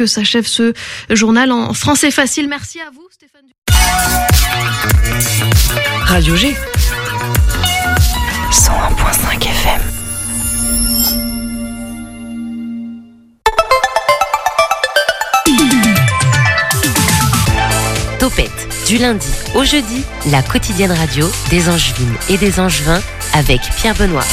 que s'achève ce journal en français facile. Merci à vous, Stéphane. Radio G. 101.5 FM. Topette, du lundi au jeudi, la quotidienne radio des Angevines et des Angevins avec Pierre Benoît.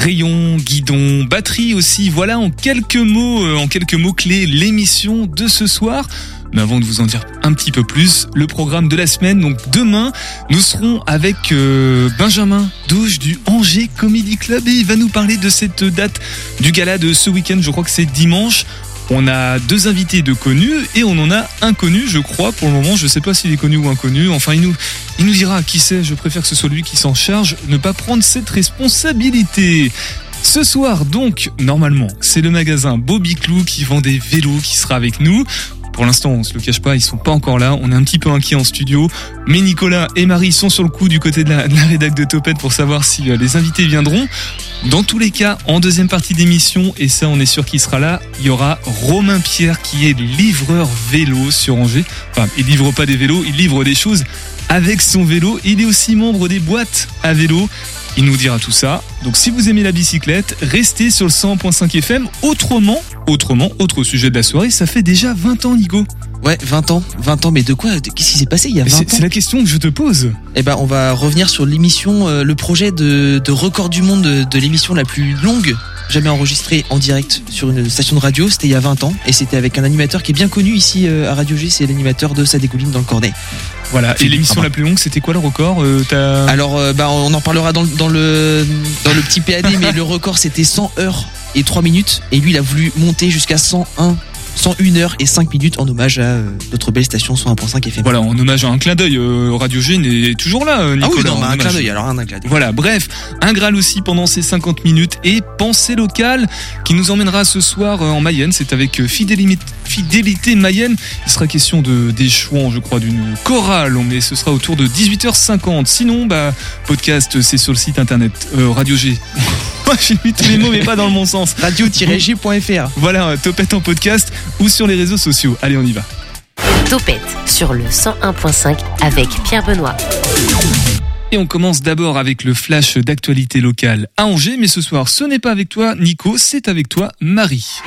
Rayon, guidon, batterie aussi. Voilà en quelques mots, euh, en quelques mots clés, l'émission de ce soir. Mais avant de vous en dire un petit peu plus, le programme de la semaine. Donc demain, nous serons avec euh, Benjamin Douche du Angers Comedy Club et il va nous parler de cette date du gala de ce week-end. Je crois que c'est dimanche. On a deux invités de connus et on en a un connu, je crois, pour le moment. Je sais pas s'il est connu ou inconnu. Enfin, il nous, il nous dira qui c'est. Je préfère que ce soit lui qui s'en charge, ne pas prendre cette responsabilité. Ce soir, donc, normalement, c'est le magasin Bobby Clou qui vend des vélos qui sera avec nous. Pour l'instant, on se le cache pas, ils sont pas encore là. On est un petit peu inquiet en studio. Mais Nicolas et Marie sont sur le coup du côté de la, de la rédac de Topette pour savoir si euh, les invités viendront. Dans tous les cas, en deuxième partie d'émission, et ça on est sûr qu'il sera là, il y aura Romain Pierre qui est livreur vélo sur Angers. Enfin, il livre pas des vélos, il livre des choses avec son vélo. Il est aussi membre des boîtes à vélo. Il nous dira tout ça. Donc si vous aimez la bicyclette, restez sur le 100.5 FM. Autrement, autrement, autre sujet de la soirée, ça fait déjà 20 ans Nico. Ouais, 20 ans. 20 ans, mais de quoi Qu'est-ce qui s'est passé il y a 20 C'est ans c'est la question que je te pose. Eh ben, on va revenir sur l'émission, euh, le projet de, de record du monde de, de l'émission la plus longue jamais enregistrée en direct sur une station de radio. C'était il y a 20 ans et c'était avec un animateur qui est bien connu ici euh, à Radio G. C'est l'animateur de Ça dégouline dans le Cornet. Voilà. Et l'émission la plus longue, c'était quoi le record Euh, Alors, euh, bah, on en parlera dans, le- dans le dans le petit PAD, mais le record c'était 100 heures et 3 minutes et lui il a voulu monter jusqu'à 101 101 heures et 5 minutes en hommage à euh, notre belle station 101.5 FM. Voilà, en hommage à un clin d'œil. euh, Radio G est toujours là, euh, Ah Nicolas. oui, non, mais un clin d'œil, alors un clin d'œil. Voilà, bref, un Graal aussi pendant ces 50 minutes et pensée locale qui nous emmènera ce soir en Mayenne. C'est avec Fidélité, Fidélité Mayenne. Il sera question de des chouans, je crois, d'une chorale, mais ce sera autour de 18h50. Sinon, bah, podcast, c'est sur le site internet Radio G. J'ai mis tous les mots, mais pas dans le bon sens. Radio-g.fr. Voilà, euh, Topette en podcast ou sur les réseaux sociaux. Allez, on y va. Topette sur le 101.5 avec Pierre Benoît. Et on commence d'abord avec le flash d'actualité locale à Angers, mais ce soir ce n'est pas avec toi Nico, c'est avec toi Marie.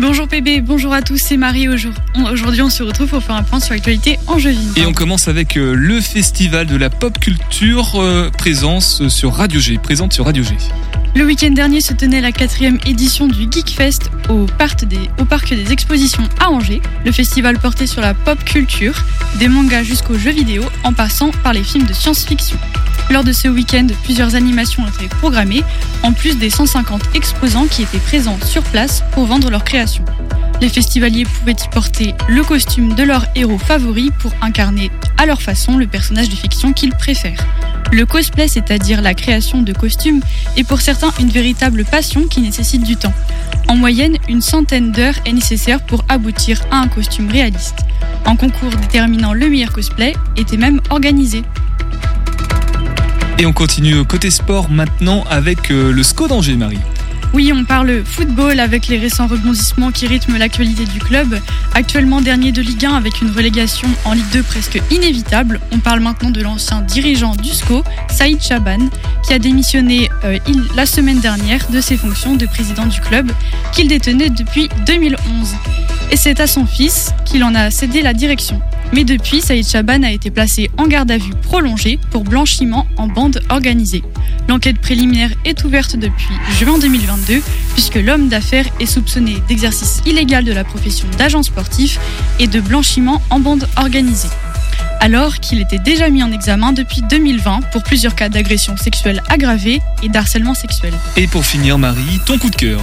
Bonjour PB, bonjour à tous, c'est Marie. Aujourd- Aujourd'hui, on se retrouve pour faire un point sur l'actualité angevine. Et on commence avec euh, le festival de la pop culture euh, présence sur Radio G, présente sur Radio G. Le week-end dernier se tenait la quatrième édition du Geek Fest au parc, des, au parc des expositions à Angers. Le festival portait sur la pop culture, des mangas jusqu'aux jeux vidéo, en passant par les films de science-fiction. Lors de ce week-end, plusieurs animations ont été programmées, en plus des 150 exposants qui étaient présents sur place pour vendre leurs créations. Les festivaliers pouvaient y porter le costume de leur héros favori pour incarner à leur façon le personnage de fiction qu'ils préfèrent. Le cosplay, c'est-à-dire la création de costumes, est pour certains une véritable passion qui nécessite du temps. En moyenne, une centaine d'heures est nécessaire pour aboutir à un costume réaliste. Un concours déterminant le meilleur cosplay était même organisé. Et on continue côté sport maintenant avec euh, le SCO d'Angers, Marie. Oui, on parle football avec les récents rebondissements qui rythment l'actualité du club. Actuellement dernier de Ligue 1 avec une relégation en Ligue 2 presque inévitable. On parle maintenant de l'ancien dirigeant du SCO, Saïd Chaban, qui a démissionné euh, la semaine dernière de ses fonctions de président du club qu'il détenait depuis 2011. Et c'est à son fils qu'il en a cédé la direction. Mais depuis, Saïd Chaban a été placé en garde à vue prolongée pour blanchiment en bande organisée. L'enquête préliminaire est ouverte depuis juin 2022 puisque l'homme d'affaires est soupçonné d'exercice illégal de la profession d'agent sportif et de blanchiment en bande organisée. Alors qu'il était déjà mis en examen depuis 2020 pour plusieurs cas d'agression sexuelle aggravée et d'harcèlement sexuel. Et pour finir, Marie, ton coup de cœur.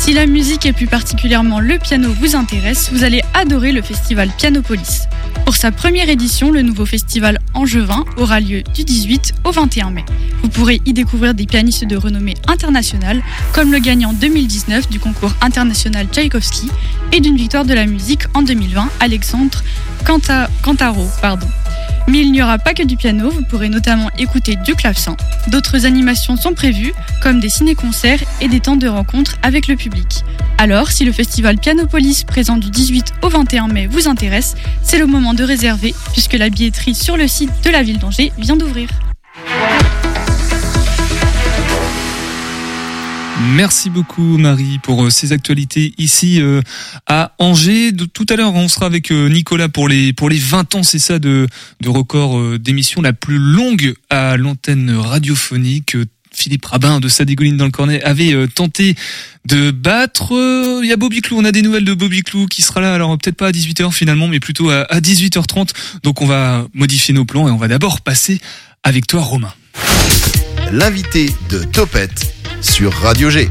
Si la musique et plus particulièrement le piano vous intéresse, vous allez adorer le festival Pianopolis. Pour sa première édition, le nouveau festival Angevin aura lieu du 18 au 21 mai. Vous pourrez y découvrir des pianistes de renommée internationale, comme le gagnant 2019 du concours international Tchaïkovski et d'une victoire de la musique en 2020, Alexandre Canta- Cantaro. Mais il n'y aura pas que du piano, vous pourrez notamment écouter du clavecin. D'autres animations sont prévues, comme des ciné-concerts et des temps de rencontre avec le public. Alors, si le festival Pianopolis présent du 18 au 21 mai vous intéresse, c'est le moment de réserver, puisque la billetterie sur le site de la ville d'Angers vient d'ouvrir. Merci beaucoup Marie pour euh, ces actualités ici euh, à Angers. Tout à l'heure, on sera avec euh, Nicolas pour les pour les 20 ans, c'est ça de de record d'émission la plus longue à l'antenne radiophonique. Philippe Rabin de Sadigouline dans le Cornet avait tenté de battre. Il y a Bobby Clou, on a des nouvelles de Bobby Clou qui sera là, alors peut-être pas à 18h finalement, mais plutôt à 18h30. Donc on va modifier nos plans et on va d'abord passer avec toi Romain. L'invité de Topette sur Radio G.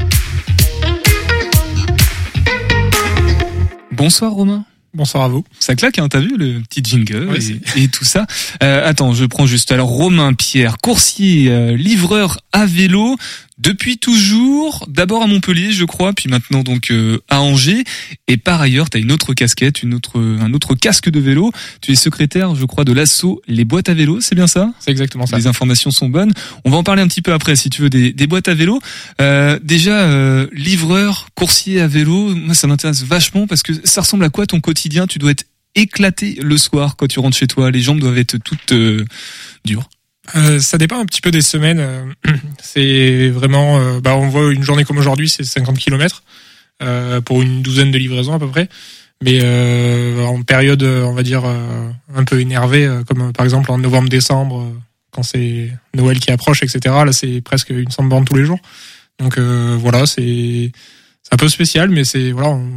Bonsoir Romain. Bonsoir à vous. Ça claque, hein, t'as vu le petit jingle et, tout ça. Euh, attends, je prends juste. Alors Romain Pierre, coursier, euh, livreur à vélo depuis toujours, d'abord à Montpellier, je crois, puis maintenant donc euh, à Angers. Et par ailleurs, tu as une autre casquette, une autre, un autre casque de vélo. Tu es secrétaire, je crois, de l'assaut Les Boîtes à Vélo, c'est bien ça? C'est exactement ça. Les informations sont bonnes. On va en parler un petit peu après, si tu veux, des, des boîtes à vélo. Euh, déjà, euh, livreur, coursier à vélo, moi ça m'intéresse vachement parce que ça ressemble à quoi ton quotidien? Tu dois être éclaté le soir quand tu rentres chez toi. Les jambes doivent être toutes dures. Euh, ça dépend un petit peu des semaines. Euh, c'est vraiment, euh, bah, on voit une journée comme aujourd'hui, c'est 50 km pour une douzaine de livraisons à peu près. Mais en période, on va dire un peu énervée, comme par exemple en novembre-décembre, quand c'est Noël qui approche, etc. Là, c'est presque une cent bornes tous les jours. Donc voilà, c'est un peu spécial, mais c'est voilà, on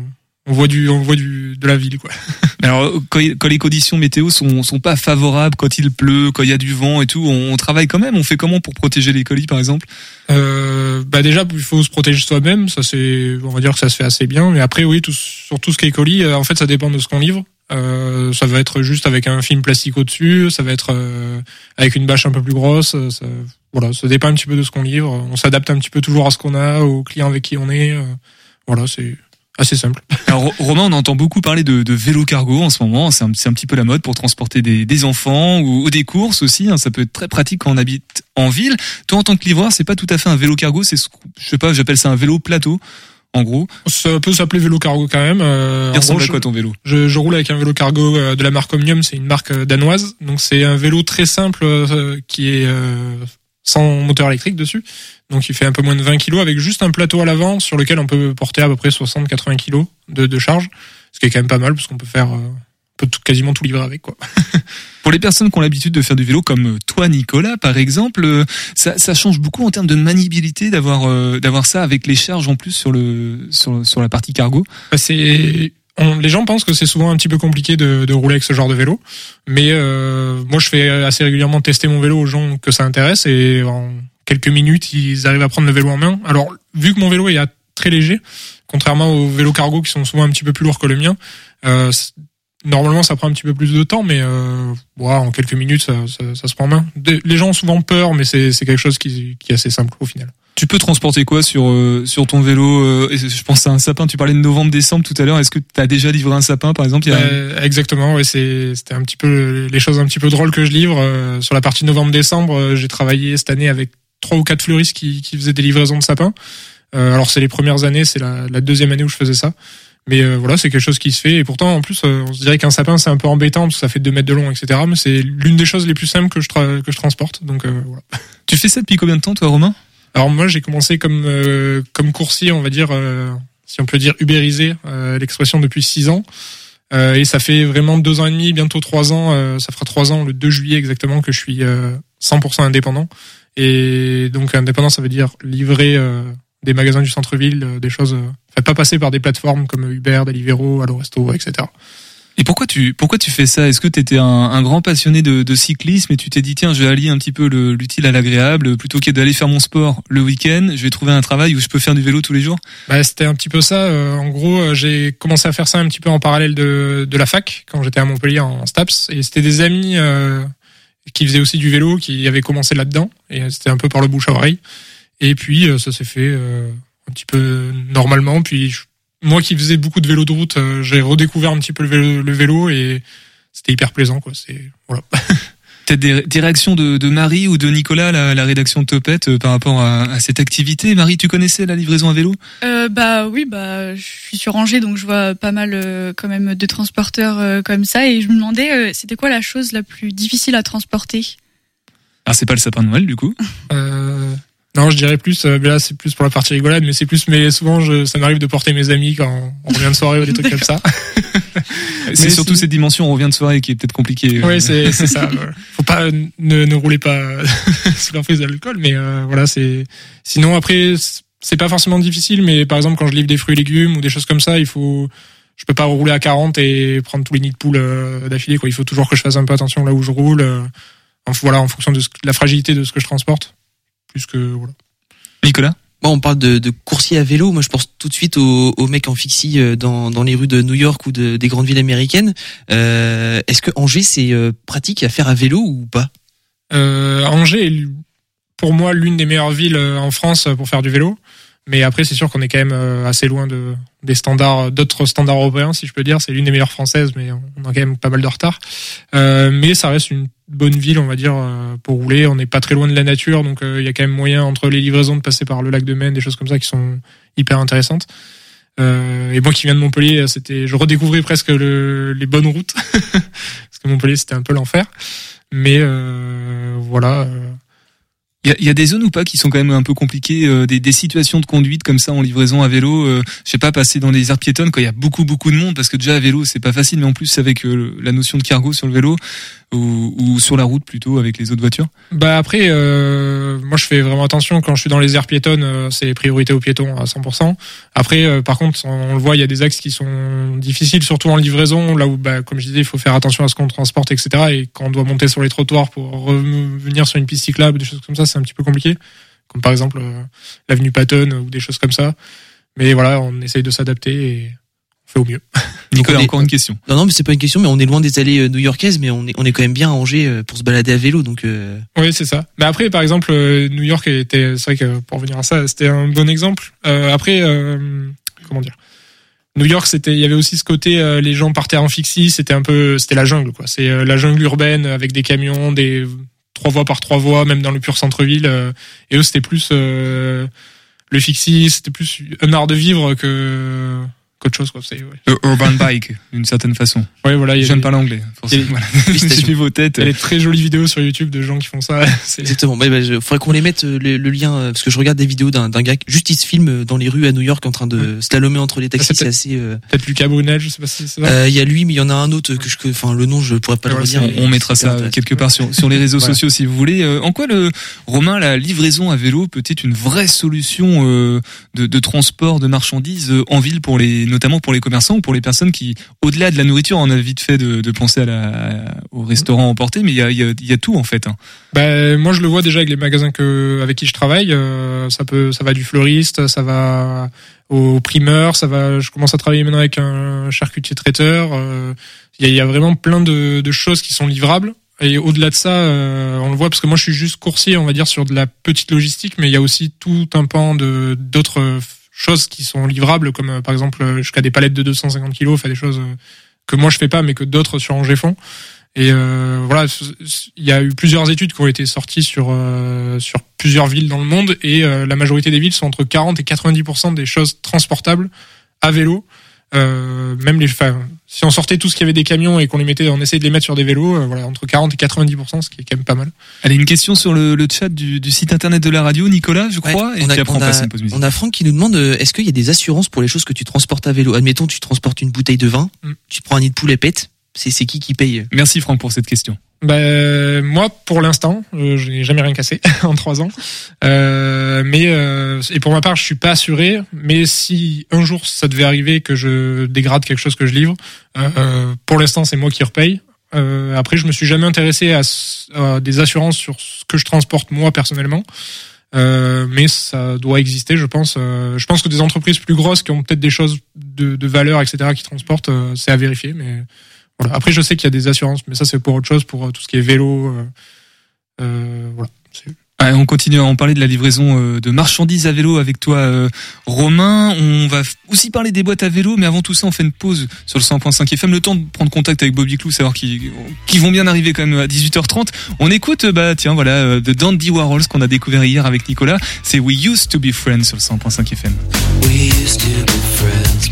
voit du on voit du de la ville quoi. Alors quand, quand, les conditions météo sont sont pas favorables, quand il pleut, quand il y a du vent et tout, on, travaille quand même. On fait comment pour protéger les colis par exemple? Euh, Bah déjà il faut se protéger soi-même, ça c'est on va dire que ça se fait assez bien. Mais après oui, tout, sur tout ce qui est colis, euh, en fait ça dépend de ce qu'on livre. Euh, ça va être juste avec un film plastique au-dessus, ça va être euh, avec une bâche un peu plus grosse. Euh, ça, voilà, ça dépend un petit peu de ce qu'on livre. On s'adapte un petit peu toujours à ce qu'on a, aux clients avec qui on est. voilà, c'est Assez simple. Alors Romain, on entend beaucoup parler de, de vélo cargo en ce moment. C'est un, un, petit peu la mode pour transporter des, des enfants ou, des courses aussi. Hein. Ça peut être très pratique quand on habite en ville. Toi, en tant que livreur, c'est pas tout à fait un vélo cargo. C'est, je sais pas, j'appelle ça un vélo plateau. En gros, ça peut s'appeler vélo cargo quand même. Euh, Il ressemble à quoi ton vélo je, je, roule avec un vélo cargo euh, de la marque Omnium, c'est une marque euh, danoise. Donc c'est un vélo très simple euh, qui est sans moteur électrique dessus. Donc il fait un peu moins de 20 kg avec juste un plateau à l'avant sur lequel on peut porter à peu près 60-80 kg de, de, charge. Ce qui est quand même pas mal parce qu'on peut faire euh, peut tout, quasiment tout livrer avec quoi. Pour les personnes qui ont l'habitude de faire du vélo comme toi Nicolas par exemple, euh, ça, ça change beaucoup en termes de maniabilité d'avoir euh, d'avoir ça avec les charges en plus sur le sur, sur la partie cargo? Bah, c'est les gens pensent que c'est souvent un petit peu compliqué de, rouler avec ce genre de vélo, mais euh, moi je fais assez régulièrement tester mon vélo aux gens que ça intéresse et en quelques minutes ils arrivent à prendre le vélo en main. Alors vu que mon vélo est très léger, contrairement aux vélos cargo qui sont souvent un petit peu plus lourds que le mien, euh, normalement ça prend un petit peu plus de temps, mais euh, en quelques minutes ça, se prend en main. Les gens ont souvent peur, mais c'est quelque chose qui est assez simple au final. Tu peux transporter quoi sur euh, sur ton vélo euh, Je pense à un sapin. Tu parlais de novembre-décembre tout à l'heure. Est-ce que tu as déjà livré un sapin, par exemple euh, Exactement. Ouais, c'est c'était un petit peu les choses un petit peu drôles que je livre sur la partie novembre-décembre. j'ai travaillé cette année avec trois ou quatre fleuristes qui, qui faisaient des livraisons de sapins. alors c'est les premières années, c'est la, la, deuxième année où je faisais ça. Mais voilà, c'est quelque chose qui se fait. Et pourtant, en plus, on se dirait qu'un sapin c'est un peu embêtant parce que ça fait deux mètres de long, etc. Mais c'est l'une des choses les plus simples que je que je transporte. Donc voilà. Tu fais ça depuis combien de temps, toi, Romain? Alors moi j'ai commencé comme euh, comme coursier, on va dire, euh, si on peut dire ubérisé euh, l'expression depuis six ans. et ça fait vraiment deux ans et demi, bientôt trois ans. ça fera trois ans le 2 juillet exactement que je suis 100% indépendant. Et donc indépendant, ça veut dire livrer des magasins du centre-ville, des choses, pas passer par des plateformes comme Uber, Deliveroo, Allo Resto, etc. Et pourquoi tu pourquoi tu fais ça? Est-ce que tu étais un, un, grand passionné de, de, cyclisme et tu t'es dit tiens je vais allier un petit peu l'utile à l'agréable plutôt que d'aller faire mon sport le week-end, je vais trouver un travail où je peux faire du vélo tous les jours? Bah, C'était un petit peu ça. Euh, en gros, euh, j'ai commencé à faire ça un petit peu en parallèle de, de la fac quand j'étais à Montpellier en STAPS et c'était des amis euh, qui faisaient aussi du vélo qui avaient commencé là-dedans et c'était un peu par le bouche à oreille. Et puis ça s'est fait un petit peu normalement. Puis moi qui faisais beaucoup de vélo de route, euh, j'ai redécouvert un petit peu le vélo, le vélo et c'était hyper plaisant quoi. C'est voilà. Peut-être des, des réactions de, de Marie ou de Nicolas, la, la rédaction de Topette, euh, par rapport à, à cette activité? Marie, tu connaissais la livraison à vélo? Euh, bah oui, bah je suis sur Angers, donc je vois pas mal euh, quand même de transporteurs euh, comme ça, et je me demandais, euh, c'était quoi la chose la plus difficile à transporter? Ah, c'est pas le sapin de Noël, du coup? Non, je dirais plus, euh, là c'est plus pour la partie rigolade, mais c'est plus, mais souvent je, ça m'arrive de porter mes amis quand on revient de soirée ou des trucs comme ça. C'est surtout cette dimension, on revient de soirée qui est peut-être compliquée. Oui, c'est ça. Faut pas ne, ne roulez pas sous l'emprise de l'alcool, mais euh, voilà, c'est. Sinon après, c'est pas forcément difficile, mais par exemple quand je livre des fruits et légumes ou des choses comme ça, il faut. Je peux pas rouler à 40 et prendre tous les nids de poules euh, d'affilée. Quoi. Il faut toujours que je fasse un peu attention là où je roule. euh, en, voilà, en fonction de, ce de la fragilité de ce que je transporte. Plus que voilà. Nicolas Bon, on parle de, de coursier à vélo. Moi, je pense tout de suite aux, aux mecs en fixie euh, dans, dans les rues de New York ou de, des grandes villes américaines. Euh, Est-ce que Angers, c'est euh, pratique à faire à vélo ou pas? Euh, Angers est pour moi l'une des meilleures villes en France pour faire du vélo. Mais après, c'est sûr qu'on est quand même assez loin de des standards, d'autres standards européens, si je peux dire. C'est l'une des meilleures françaises, mais on a quand même pas mal de retard. Euh, mais ça reste une bonne ville, on va dire, euh, pour rouler. On n'est pas très loin de la nature, donc euh, il y a quand même moyen entre les livraisons de passer par le lac de Maine, des choses comme ça qui sont hyper intéressantes. Euh, et moi qui viens de Montpellier, c'était, je redécouvrais presque le, les bonnes routes parce que Montpellier c'était un peu l'enfer. Mais euh, voilà. euh, Il y a, y a des zones ou pas qui sont quand même un peu compliquées, euh, des, des situations de conduite comme ça en livraison à vélo. Je sais pas, passer dans les aires piétonnes quand il y a beaucoup beaucoup de monde, parce que déjà à vélo c'est pas facile, mais en plus avec la notion de cargo sur le vélo ou, ou sur la route plutôt avec les autres voitures? Bah après, euh, moi je fais vraiment attention quand je suis dans les aires piétonnes, euh, c'est priorité aux piétons à 100%. Après, euh, par contre, on le voit, il y a des axes qui sont difficiles, surtout en livraison, là où, bah, comme je disais, il faut faire attention à ce qu'on transporte, etc. Et quand on doit monter sur les trottoirs pour revenir sur une piste cyclable, des choses comme ça, c'est un petit peu compliqué. Comme par exemple euh, l'avenue Patton ou des choses comme ça. Mais voilà, on essaye de s'adapter et on fait au mieux. Nicolas, encore une question. Non, non, mais c'est pas une question, mais on est loin des allées euh, new-yorkaises, mais on est, on est quand même bien à Angers euh, pour se balader à vélo, donc euh, Oui, c'est ça. Mais après, par exemple, euh, New York était, c'est vrai que pour revenir à ça, c'était un bon exemple. Euh, après, euh, comment dire? New York, c'était, il y avait aussi ce côté, euh, les gens partaient en fixie, c'était un peu, c'était la jungle, quoi. C'est euh, la jungle urbaine avec des camions, des trois voies par trois voies, même dans le pur centre-ville. euh, et eux, c'était plus euh, le fixie, c'était plus un art de vivre que qu'autre chose, quoi. Ouais. Le urban bike, d'une certaine façon. Ouais, voilà. J'aime pas l'anglais. J'ai vu vos têtes. il y a des très jolies vidéos sur YouTube de gens qui font ça. Exactement. Bah, bah, faudrait qu'on les mette euh, le, le lien, euh, parce que je regarde des vidéos d'un gars qui juste il se filme euh, dans les rues à New York en train de slalomer entre les taxis. Ah, c'est assez. euh, peut-être Lucas Brunel, je sais pas si c'est ça. euh, Il y a lui, mais il y en a un autre que je, enfin le nom je pourrais pas le redire. On mettra ça quelque part sur, sur les réseaux Voilà. sociaux si vous voulez. Euh, en quoi le Romain, la livraison à vélo peut être une vraie solution euh, de, de transport de marchandises euh, en ville pour les, notamment pour les commerçants ou pour les personnes qui, au-delà de la nourriture, on a vite fait de, penser au restaurant emporté, mais il y a, tout en fait. hein. Ben moi je le vois déjà avec les magasins que avec qui je travaille. euh, ça peut, ça va du fleuriste, ça va au primeur, ça va. Je commence à travailler maintenant avec un charcutier traiteur. euh, Il y, a, vraiment plein de, de choses qui sont livrables. Et au-delà de ça, euh, on le voit parce que moi je suis juste coursier, on va dire sur de la petite logistique, mais il y a aussi tout un pan de d'autres choses qui sont livrables, comme euh, par exemple euh, jusqu'à des palettes de 250 kilos, enfin des choses euh, que moi je fais pas, mais que d'autres sur Angers font. Et euh, voilà, il y a eu plusieurs études qui ont été sorties sur euh, sur plusieurs villes dans le monde et euh, la majorité des villes sont entre 40 et 90% des choses transportables à vélo. Même les, enfin, si on sortait tout ce qu'il y avait des camions et qu'on les mettait, on essayait de les mettre sur des vélos, euh, voilà, entre 40 et 90 ce qui est quand même pas mal. Allez, une question sur le, le chat du, du site internet de la radio, Nicolas, je crois, Ouais, et on, puis a, après on, on, a, passe à une pause musicale. on a Franck qui nous demande euh, est-ce qu'il y a des assurances pour les choses que tu transportes à vélo? Admettons, tu transportes une bouteille de vin, Mm. tu prends un nid de poulet pète, c'est c'est qui qui paye? Merci Franck pour cette question. Ben, moi, pour l'instant, euh, je n'ai jamais rien cassé en trois ans. Euh, mais euh, et pour ma part, je suis pas assuré. Mais si un jour ça devait arriver que je dégrade quelque chose que je livre, euh, euh, pour l'instant, c'est moi qui repaye. Euh, après, je me suis jamais intéressé à, à des assurances sur ce que je transporte moi personnellement. Mais ça doit exister, je pense. Je pense que des entreprises plus grosses qui ont peut-être des choses de, de valeur, etc., qui transportent, c'est à vérifier. Mais voilà. Après, je sais qu'il y a des assurances, mais ça c'est pour autre chose, pour euh, tout ce qui est vélo. euh, euh, voilà. Ouais, on continue à en parler de la livraison de marchandises à vélo avec toi, euh, Romain. On va aussi parler des boîtes à vélo, mais avant tout ça, on fait une pause sur le 100.5 FM. Le temps de prendre contact avec Bobby Clou, savoir qu'ils qu'ils vont bien arriver quand même à 18h30. On écoute, bah tiens, voilà, de Dandy Warhols qu'on a découvert hier avec Nicolas. C'est We Used to Be Friends sur le 100.5 FM. We used to be friends,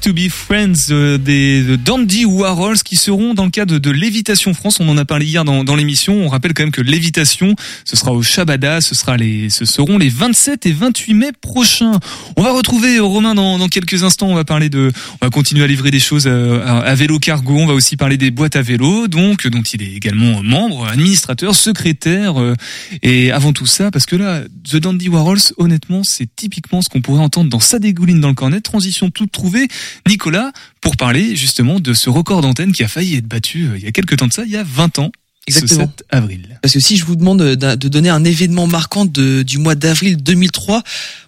To Be Friends euh, des de Dandy Warhols qui seront dans le cadre de Lévitation France. On en a parlé hier dans, dans l'émission. On rappelle quand même que Lévitation, ce sera au Shabada, ce sera les, ce seront les 27 et 28 mai prochains. On va retrouver Romain dans, dans quelques instants. On va parler de, on va continuer à livrer des choses euh, à, vélo cargo. On va aussi parler des boîtes à vélo, donc dont il est également membre, administrateur, secrétaire. euh, et avant tout ça, parce que là, The Dandy Warhols, honnêtement, c'est typiquement ce qu'on pourrait entendre dans Ça dégouline dans le cornet. Transition toute trouvée. Nicolas, pour parler justement de ce record d'antenne qui a failli être battu euh, il y a quelques temps de ça, il y a 20 ans. Exactement. Ce 7 avril. Parce que si je vous demande de, de donner un événement marquant de- du mois d'avril 2003,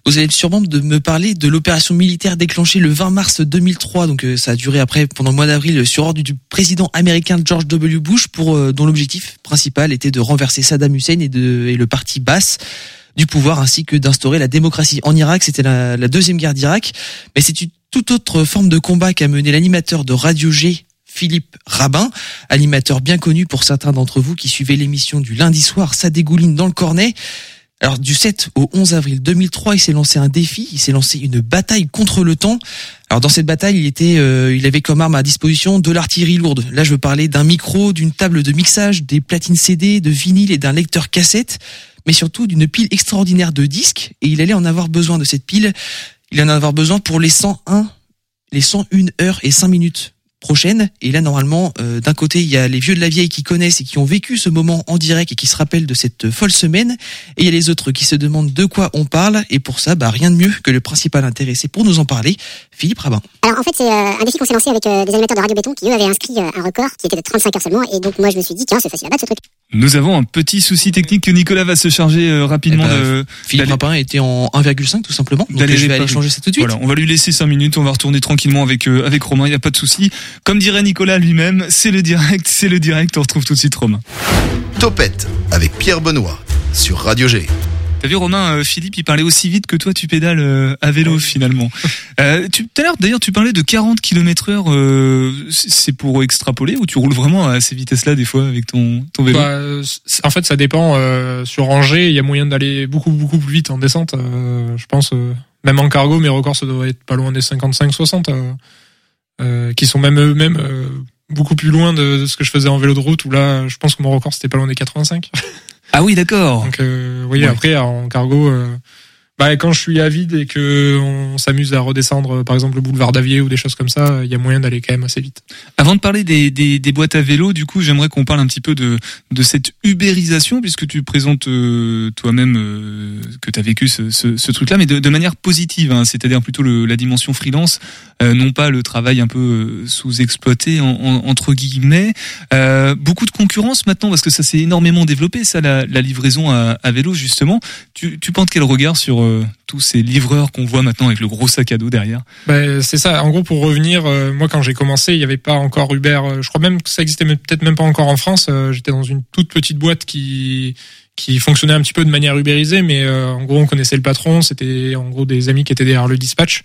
vous allez sûrement de me parler de l'opération militaire déclenchée le 20 mars 2003. Donc euh, ça a duré après pendant le mois d'avril sur ordre du président américain George W. Bush, pour euh, dont l'objectif principal était de renverser Saddam Hussein et, de, et le parti Baas du pouvoir ainsi que d'instaurer la démocratie en Irak. C'était la, la deuxième guerre d'Irak, mais c'est une toute autre forme de combat qu'a mené l'animateur de Radio G. Philippe Rabin, animateur bien connu pour certains d'entre vous qui suivaient l'émission du lundi soir, ça dégouline dans le cornet. Alors du 7 au 11 avril 2003, il s'est lancé un défi, il s'est lancé une bataille contre le temps. Alors dans cette bataille, il était, euh, il avait comme arme à disposition de l'artillerie lourde. Là, je veux parler d'un micro, d'une table de mixage, des platines CD, de vinyle et d'un lecteur cassette, mais surtout d'une pile extraordinaire de disques. Et il allait en avoir besoin de cette pile. Il en avoir besoin pour les 101, les 101 heures et 5 minutes prochaines. Et là, normalement, euh, d'un côté, il y a les vieux de la vieille qui connaissent et qui ont vécu ce moment en direct et qui se rappellent de cette folle semaine. Et il y a les autres qui se demandent de quoi on parle. Et pour ça, bah, rien de mieux que le principal intéressé pour nous en parler, Philippe Rabin. Alors en fait c'est euh, un défi qu'on s'est lancé avec euh, des animateurs de Radio Béton qui eux avaient inscrit euh, un record qui était de 35 heures seulement et donc moi je me suis dit tiens c'est facile à battre ce truc. Nous avons un petit souci technique que Nicolas va se charger euh, rapidement Eh ben, de Philippe Rapin était en 1,5 tout simplement. Donc d'aller je vais aller changer ça tout de suite. Voilà, on va lui laisser 5 minutes, on va retourner tranquillement avec euh, avec Romain, il y a pas de souci. Comme dirait Nicolas lui-même, c'est le direct, c'est le direct, on retrouve tout de suite Romain. Topette avec Pierre Benoît sur Radio G. T'as vu Romain, euh, Philippe, il parlait aussi vite que toi tu pédales euh, à vélo finalement. Euh, tu, tout à l'heure d'ailleurs tu parlais de 40 km heure, euh, c'est pour extrapoler ou tu roules vraiment à ces vitesses-là des fois avec ton, ton vélo? Bah, en fait, ça dépend. euh, sur Angers, il y a moyen d'aller beaucoup beaucoup plus vite en descente. euh, je pense, euh, même en cargo, mes records ça doit être pas loin des 55-60, euh, euh, qui sont même eux-mêmes euh, beaucoup plus loin de ce que je faisais en vélo de route. Où là, je pense que mon record c'était pas loin des 85. Ah oui d'accord. Donc, euh, voyez, Ouais. après en cargo. Bah, quand je suis à vide et que on s'amuse à redescendre, par exemple le boulevard d'Avier ou des choses comme ça, il y a moyen d'aller quand même assez vite. Avant de parler des, boîtes à vélo, du coup, j'aimerais qu'on parle un petit peu de, cette ubérisation, puisque tu présentes euh, toi-même euh, que tu as vécu ce, truc-là, mais de, manière positive, hein, c'est-à-dire plutôt la dimension freelance, euh, non pas le travail un peu sous-exploité, en, en- entre guillemets. Beaucoup de concurrence maintenant, parce que ça s'est énormément développé, ça, la, livraison à, à vélo, justement. Tu, tu portes quel regard sur euh, tous ces livreurs qu'on voit maintenant avec le gros sac à dos derrière Ben, c'est ça. En gros, pour revenir, euh, moi, quand j'ai commencé, il n'y avait pas encore Uber. euh, je crois même que ça existait peut-être même pas encore en France. J'étais dans une toute petite boîte qui qui fonctionnait un petit peu de manière ubérisée, mais en gros, on connaissait le patron. C'était en gros des amis qui étaient derrière le dispatch.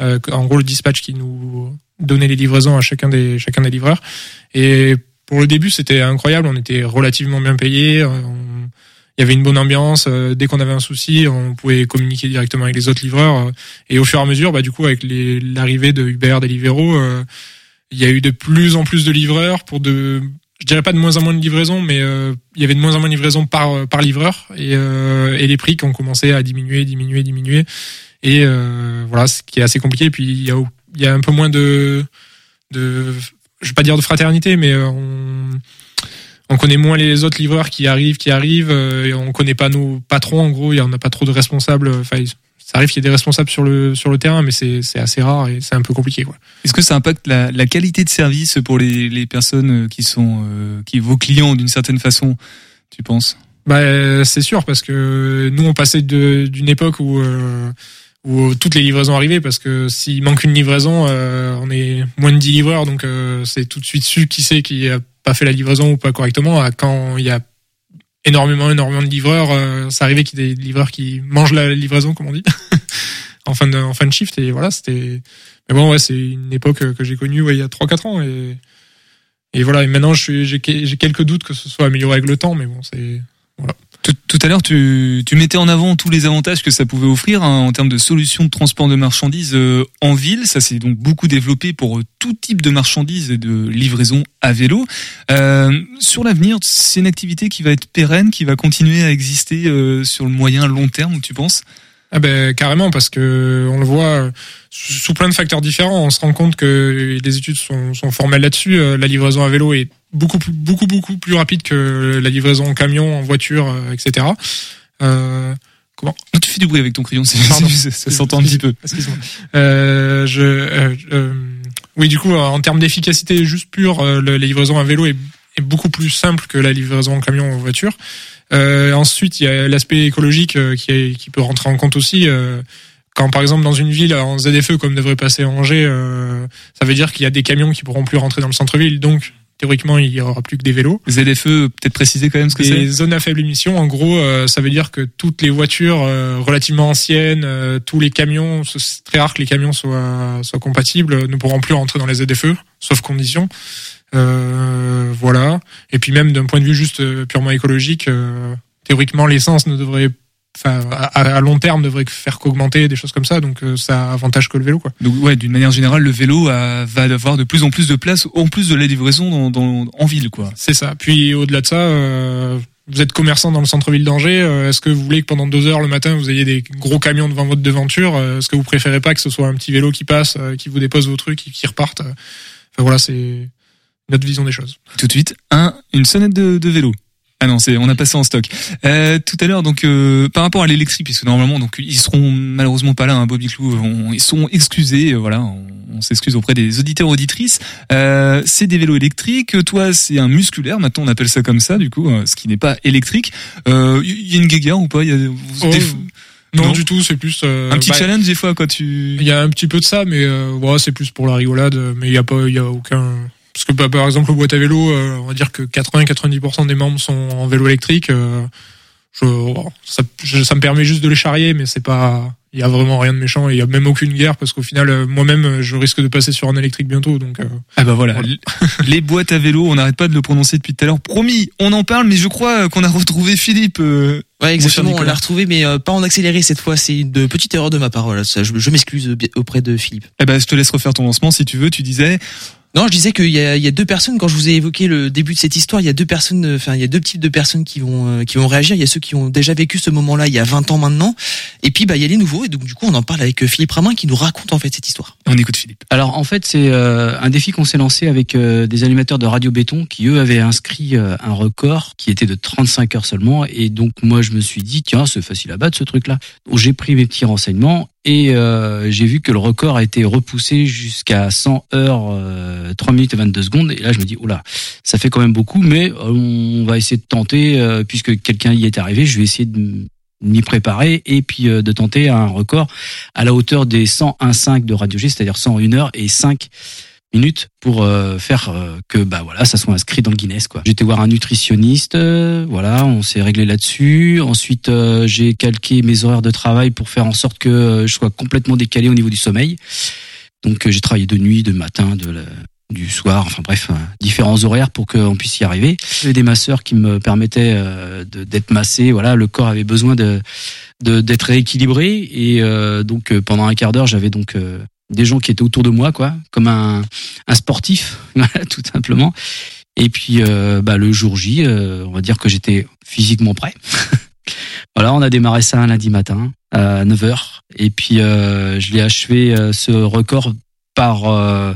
En gros, le dispatch qui nous donnait les livraisons à chacun des chacun des livreurs. Et pour le début, c'était incroyable. On était relativement bien payés. on- il y avait une bonne ambiance. euh, Dès qu'on avait un souci, on pouvait communiquer directement avec les autres livreurs. euh, et au fur et à mesure, bah, du coup, avec l'arrivée de Uber, Deliveroo, euh, il y a eu de plus en plus de livreurs pour de, je dirais pas de moins en moins de livraisons, mais euh, il y avait de moins en moins de livraisons par par livreur et, euh, et les prix qui ont commencé à diminuer, diminuer, diminuer. Et euh, voilà, ce qui est assez compliqué. Et puis il y a il y a un peu moins de de, je vais pas dire de fraternité, mais euh, on on connaît moins les autres livreurs qui arrivent, qui arrivent, euh, et on connaît pas nos patrons. En gros, il y en a pas trop de responsables. Enfin, il- ça arrive qu'il y ait des responsables sur le sur le terrain, mais c'est c'est assez rare et c'est un peu compliqué, quoi. Est-ce que ça impacte la, la qualité de service pour les, les personnes euh, qui sont euh, qui vos clients d'une certaine façon Tu penses? Bah, euh, c'est sûr parce que nous on passait d'une époque où euh, où toutes les livraisons arrivaient parce que s'il manque une livraison, euh, on est moins de 10 livreurs donc euh, c'est tout de suite su qui c'est qui a pas fait la livraison ou pas correctement. À Quand il y a énormément énormément de livreurs, euh, ça arrivait qu'il y ait des livreurs qui mangent la livraison comme on dit en fin de en fin de shift et voilà c'était. Mais bon ouais c'est une époque que j'ai connue il y a 3-4 ans et et voilà et maintenant j'ai quelques doutes que ce soit amélioré avec le temps mais bon c'est tout, tout à l'heure, tu, tu mettais en avant tous les avantages que ça pouvait offrir hein, en termes de solutions de transport de marchandises euh, en ville. Ça s'est donc beaucoup développé pour euh, tout type de marchandises et de livraison à vélo. Euh, sur l'avenir, c'est une activité qui va être pérenne, qui va continuer à exister euh, sur le moyen long terme, tu penses? Ah ben carrément parce que on le voit euh, sous plein de facteurs différents. On se rend compte que les études sont, sont formelles là-dessus. Euh, La livraison à vélo est beaucoup plus, beaucoup beaucoup plus rapide que la livraison en camion, en voiture, euh, etc. Euh, comment Non, Tu fais du bruit avec ton crayon, ça, s'entend un petit peu. Excuse-moi. Euh, je, euh, euh, oui, du coup, en termes d'efficacité juste pure, euh, la livraison à vélo est, est beaucoup plus simple que la livraison en camion ou en voiture. Euh, ensuite, il y a l'aspect écologique qui, est, qui peut rentrer en compte aussi. euh, quand par exemple dans une ville en ZFE comme devrait passer Angers, euh, ça veut dire qu'il y a des camions qui pourront plus rentrer dans le centre-ville, donc théoriquement il y aura plus que des vélos. ZFE, peut-être préciser quand même ce que c'est zones à faible émission, en gros, euh, ça veut dire que toutes les voitures euh, relativement anciennes, euh, tous les camions, ce- c'est très rare que les camions soient, soient compatibles, ne pourront plus rentrer dans les ZFE, sauf conditions. Euh, voilà. Et puis même d'un point de vue juste purement écologique, euh, théoriquement l'essence ne devrait, enfin à, à long terme, devrait faire qu'augmenter des choses comme ça, donc euh, ça a avantage que le vélo, quoi. Donc ouais, d'une manière générale, le vélo a- va avoir de plus en plus de place, en plus de la livraison dans, dans- en ville, quoi. C'est ça. Puis au-delà de ça, euh, vous êtes commerçant dans le centre-ville d'Angers. euh, Est-ce que vous voulez que pendant deux heures le matin vous ayez des gros camions devant votre devanture euh, Est-ce que vous préférez pas que ce soit un petit vélo qui passe, euh, qui vous dépose vos trucs, qui repartent Enfin voilà, c'est notre vision des choses. Tout de suite, un, une sonnette de, de vélo. Ah non, c'est on a passé en stock. Euh, tout à l'heure, donc euh, par rapport à l'électrique, puisque normalement, donc ils seront malheureusement pas là, hein, Bobby Clou, on- ils sont excusés, euh, voilà, on, on s'excuse auprès des auditeurs auditrices. Euh, c'est des vélos électriques, toi c'est un musculaire, maintenant on appelle ça comme ça, du coup, euh, ce qui n'est pas électrique. Euh, Il y a une guéguerre ou pas? Y a vous- Oh, des- Non, Non. du tout, c'est plus euh, un petit bah, challenge des fois quand tu. Il y a un petit peu de ça, mais euh, ouais, c'est plus pour la rigolade. Mais il y a pas, il y a aucun. Parce que bah, par exemple, au boîte à vélo, euh, on va dire que 80-90% des membres sont en vélo électrique. euh, je, bon, ça, je- ça me permet juste de les charrier, mais c'est pas. Il y a vraiment rien de méchant et il y a même aucune guerre parce qu'au final, euh, moi-même, je risque de passer sur un électrique bientôt. Donc, euh, Ah bah voilà, Voilà. les boîtes à vélo, on n'arrête pas de le prononcer depuis tout à l'heure. Promis, on en parle, mais je crois qu'on a retrouvé Philippe. euh, Ouais, exactement. On l'a retrouvé, mais euh, pas en accéléré cette fois. C'est une petite erreur de ma part. Voilà, ça, je, je m'excuse auprès de Philippe. Eh ben, je te laisse refaire ton lancement si tu veux. Tu disais. Non, je disais qu'il y a, il y a deux personnes. Quand je vous ai évoqué le début de cette histoire, il y a deux personnes. Enfin, il y a deux types de personnes qui vont euh, qui vont réagir. Il y a ceux qui ont déjà vécu ce moment-là il y a 20 ans maintenant, et puis bah il y a les nouveaux. Et donc du coup, on en parle avec euh, Philippe Ramin qui nous raconte en fait cette histoire. On écoute Philippe. Alors en fait c'est euh, un défi qu'on s'est lancé avec euh, des animateurs de Radio Béton qui eux avaient inscrit euh, un record qui était de 35 heures seulement et donc moi je me suis dit tiens c'est facile à battre ce truc là. Donc j'ai pris mes petits renseignements et euh, j'ai vu que le record a été repoussé jusqu'à 100 heures euh, 3 minutes et 22 secondes. Et là je me dis oula ça fait quand même beaucoup mais euh, on va essayer de tenter euh, puisque quelqu'un y est arrivé. Je vais essayer de m'y préparer et puis euh, de tenter un record à la hauteur des 101.5 de Radio G, c'est-à-dire 101 heures et 5 minutes pour euh, faire euh, que bah voilà ça soit inscrit dans le Guinness quoi. J'étais voir un nutritionniste, euh, voilà, on s'est réglé là-dessus. Ensuite euh, j'ai calqué mes horaires de travail pour faire en sorte que euh, je sois complètement décalé au niveau du sommeil. Donc j'ai travaillé de nuit, de matin, de la- du soir, enfin bref, différents horaires pour qu'on puisse y arriver. J'avais des masseurs qui me permettaient d'être massé. Voilà, le corps avait besoin de d'être rééquilibré et donc pendant un quart d'heure j'avais donc des gens qui étaient autour de moi quoi comme un, un sportif tout simplement. Et puis euh, bah, le jour J euh, on va dire que j'étais physiquement prêt. Voilà on a démarré ça un lundi matin à 9h et puis euh, je l'ai achevé euh, ce record par euh,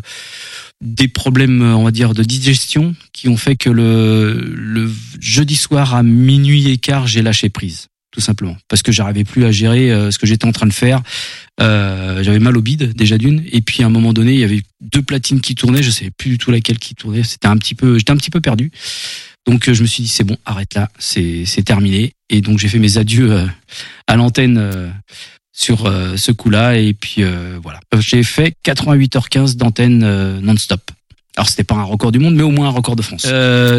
des problèmes on va dire de digestion qui ont fait que le, le jeudi soir à minuit et quart j'ai lâché prise tout simplement. Parce que j'arrivais plus à gérer euh, ce que j'étais en train de faire. Euh, j'avais mal au bide déjà d'une. Et puis à un moment donné il y avait deux platines qui tournaient. Je savais plus du tout laquelle qui tournait. C'était un petit peu j'étais un petit peu perdu. Donc euh, je me suis dit c'est bon arrête là. C'est c'est terminé. Et donc j'ai fait mes adieux euh, à l'antenne euh, sur ce coup-là. Et puis voilà. J'ai fait 88h15 d'antenne non-stop. Alors c'était pas un record du monde mais au moins un record de France.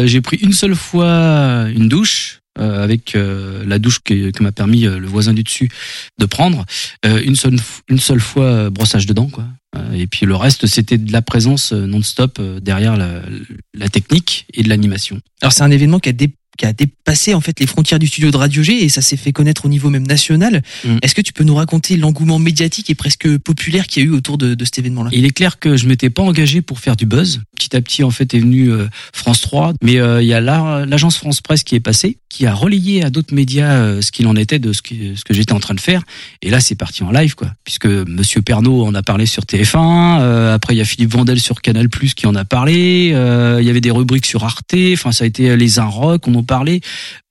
J'ai pris une seule fois une douche avec euh, la douche que, m'a permis euh, le voisin du dessus de prendre Euh, une seule une seule fois euh, brossage de dents quoi. Euh, et puis le reste c'était de la présence euh, non-stop euh, derrière la, la technique et de l'animation. Alors c'est un événement qui a, dé- qui a dépassé en fait les frontières du studio de Radio G et ça s'est fait connaître au niveau même national. Mm. Est-ce que tu peux nous raconter l'engouement médiatique et presque populaire qu'il y a eu autour de, de cet événement-là? Il est clair que je m'étais pas engagé pour faire du buzz. Petit à petit, en fait, est venu euh, France 3, mais euh, il y a la- l'agence France Presse qui est passée, qui a relayé à d'autres médias euh, ce qu'il en était de ce que, ce que j'étais en train de faire. Et là, c'est parti en live, quoi. Puisque Monsieur Pernaud en a parlé sur TF1. euh, après, il y a Philippe Vandel sur Canal Plus qui en a parlé. il y avait des rubriques sur Arte. Enfin, ça a été les Rock, on en parlait.